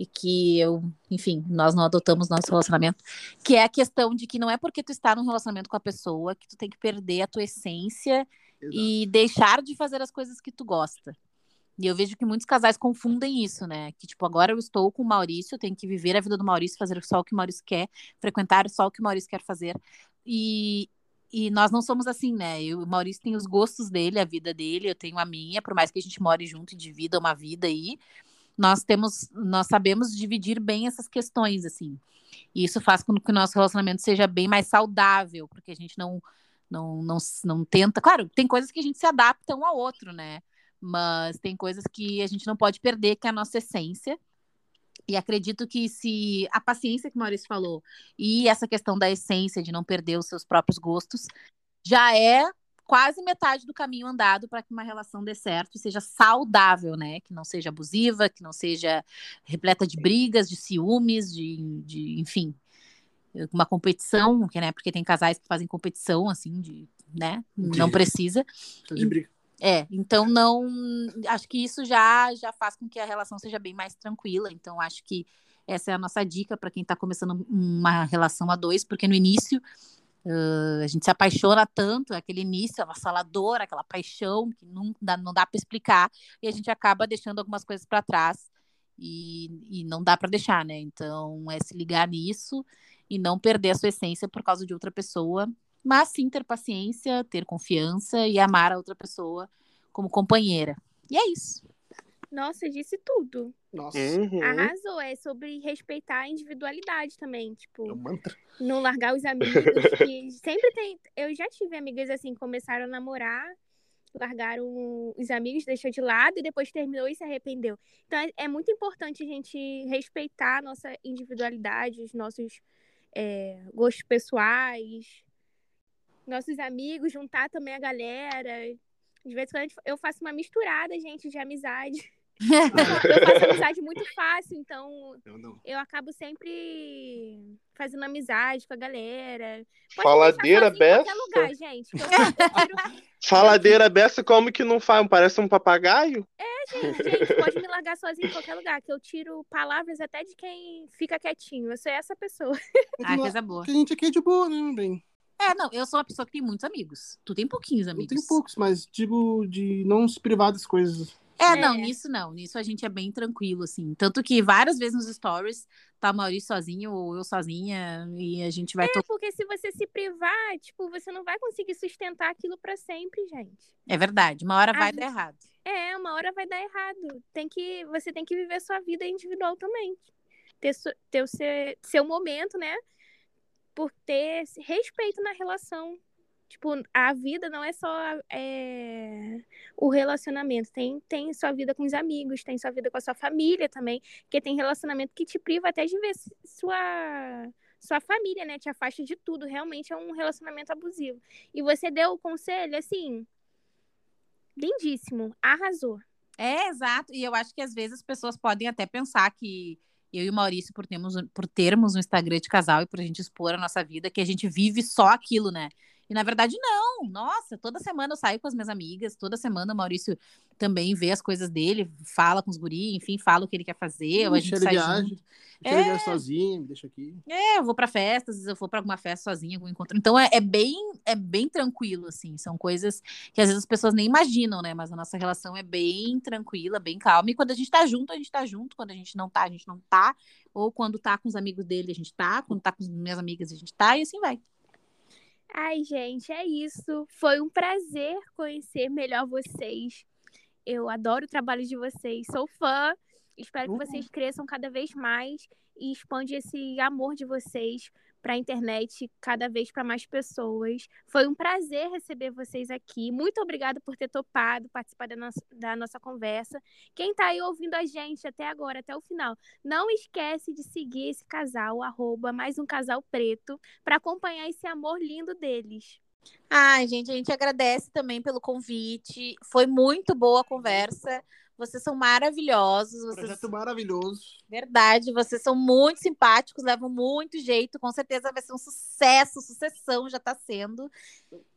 E que eu, enfim, nós não adotamos nosso relacionamento, que é a questão de que não é porque tu está num relacionamento com a pessoa que tu tem que perder a tua essência e deixar de fazer as coisas que tu gosta. E eu vejo que muitos casais confundem isso, né? Que, tipo, agora eu estou com o Maurício, eu tenho que viver a vida do Maurício, fazer só o que o Maurício quer, frequentar só o que o Maurício quer fazer. E, e nós não somos assim, né? Eu, o Maurício tem os gostos dele, a vida dele, eu tenho a minha, por mais que a gente more junto e divida uma vida aí, nós temos, nós sabemos dividir bem essas questões, assim. E isso faz com que o nosso relacionamento seja bem mais saudável, porque a gente não, não, não, não tenta. Claro, tem coisas que a gente se adapta um ao outro, né? Mas tem coisas que a gente não pode perder, que é a nossa essência. E acredito que se a paciência que o Maurício falou e essa questão da essência de não perder os seus próprios gostos já é quase metade do caminho andado para que uma relação dê certo e seja saudável, né? Que não seja abusiva, que não seja repleta de brigas, de ciúmes, de, de enfim, uma competição, que, né? Porque tem casais que fazem competição, assim, de, né? Não precisa. De briga. É, então não. Acho que isso já, já faz com que a relação seja bem mais tranquila. Então, acho que essa é a nossa dica para quem está começando uma relação a dois, porque no início uh, a gente se apaixona tanto, aquele início avassalador, aquela paixão que não dá, não dá para explicar, e a gente acaba deixando algumas coisas para trás e, e não dá para deixar, né? Então, é se ligar nisso e não perder a sua essência por causa de outra pessoa mas sim ter paciência, ter confiança e amar a outra pessoa como companheira. E é isso. Nossa, disse tudo. Nossa. Uhum. Arrasou. É sobre respeitar a individualidade também. É um Tipo, mantra. não largar os amigos. que sempre tem. Eu já tive amigas assim, começaram a namorar, largaram os amigos, deixou de lado e depois terminou e se arrependeu. Então é, é muito importante a gente respeitar a nossa individualidade, os nossos é, gostos pessoais, nossos amigos, juntar também a galera. De vez em quando eu faço uma misturada, gente, de amizade. *laughs* Eu faço amizade muito fácil, então Eu não. eu acabo sempre fazendo amizade com a galera. Pode Faladeira beça? qualquer lugar, gente. que eu- eu *laughs* Faladeira beça, como que não faz? Parece um papagaio? gente, gente, pode me largar sozinha em qualquer lugar, que eu tiro palavras até de quem fica quietinho. Eu sou essa pessoa. Ah, coisa boa. Porque a gente aqui é de boa, né, meu bem? É, não, eu sou uma pessoa que tem muitos amigos. Tu tem pouquinhos Eu amigos. tenho poucos, mas digo de não se privar das coisas. É, É. não, nisso não. Nisso a gente é bem tranquilo, assim. Tanto que várias vezes nos stories tá Maurício sozinho ou eu sozinha e a gente vai É to- porque se você se privar, tipo, você não vai conseguir sustentar aquilo pra sempre, gente. É verdade, uma hora vai dar errado. É, uma hora vai dar errado. Tem que, você tem que viver sua vida individual também. Ter, su- ter o seu, seu momento, né? Por ter respeito na relação. Tipo, a vida não é só é, o relacionamento. Tem, tem sua vida com os amigos, tem sua vida com a sua família também. Porque tem relacionamento que te priva até de ver sua, sua família, né? Te afasta de tudo. Realmente é um relacionamento abusivo. E você deu o conselho, assim, lindíssimo. Arrasou. É, exato. E eu acho que às vezes as pessoas podem até pensar que eu e o Maurício, por termos, por termos um Instagram de casal e por a gente expor a nossa vida, que a gente vive só aquilo, né? E na verdade, não. Nossa, toda semana eu saio com as minhas amigas, toda semana o Maurício também vê as coisas dele, fala com os guri, enfim, fala o que ele quer fazer, a gente ele sai viaja. junto. Deixa ele É. viajar sozinho, me deixa aqui. É, eu vou pra festa, às vezes eu vou pra alguma festa sozinha, algum encontro. Então é, é bem é bem tranquilo, assim. São coisas que às vezes as pessoas nem imaginam, né? Mas a nossa relação é bem tranquila, bem calma. E quando a gente tá junto, a gente tá junto. Quando a gente não tá, a gente não tá. Ou quando tá com os amigos dele, a gente tá. Quando tá com as minhas amigas, a gente tá. E assim vai. Ai, gente, é isso. Foi um prazer conhecer melhor vocês. Eu adoro o trabalho de vocês, sou fã. Espero que Uhum. vocês cresçam cada vez mais e expande esse amor de vocês para a internet cada vez para mais pessoas. Foi um prazer receber vocês aqui. Muito obrigada por ter topado participar da nossa, da nossa conversa. Quem está aí ouvindo a gente até agora, até o final, não esquece de seguir esse casal, arroba mais um casal preto, para acompanhar esse amor lindo deles. Ai, gente, a gente agradece também pelo convite. Foi muito boa a conversa. Vocês são maravilhosos. Vocês Projeto maravilhoso. Verdade, vocês são muito simpáticos, levam muito jeito, com certeza vai ser um sucesso, sucessão já tá sendo.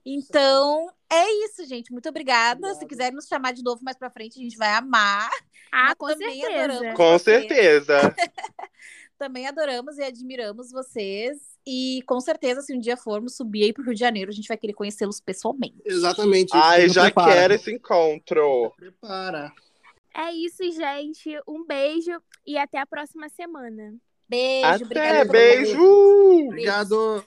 Então, é isso, gente. Muito obrigada. Se quiserem nos chamar de novo mais pra frente, a gente vai amar. Ah, com também certeza. adoramos. Com Você. certeza. *laughs* Também adoramos e admiramos vocês. E com certeza, se um dia formos subir aí pro Rio de Janeiro, a gente vai querer conhecê-los pessoalmente. Exatamente. Ai, já prepara. quero esse encontro. Prepara. É isso, gente. Um beijo e até a próxima semana. Beijo, Até, obrigada pelo beijo! Obrigado.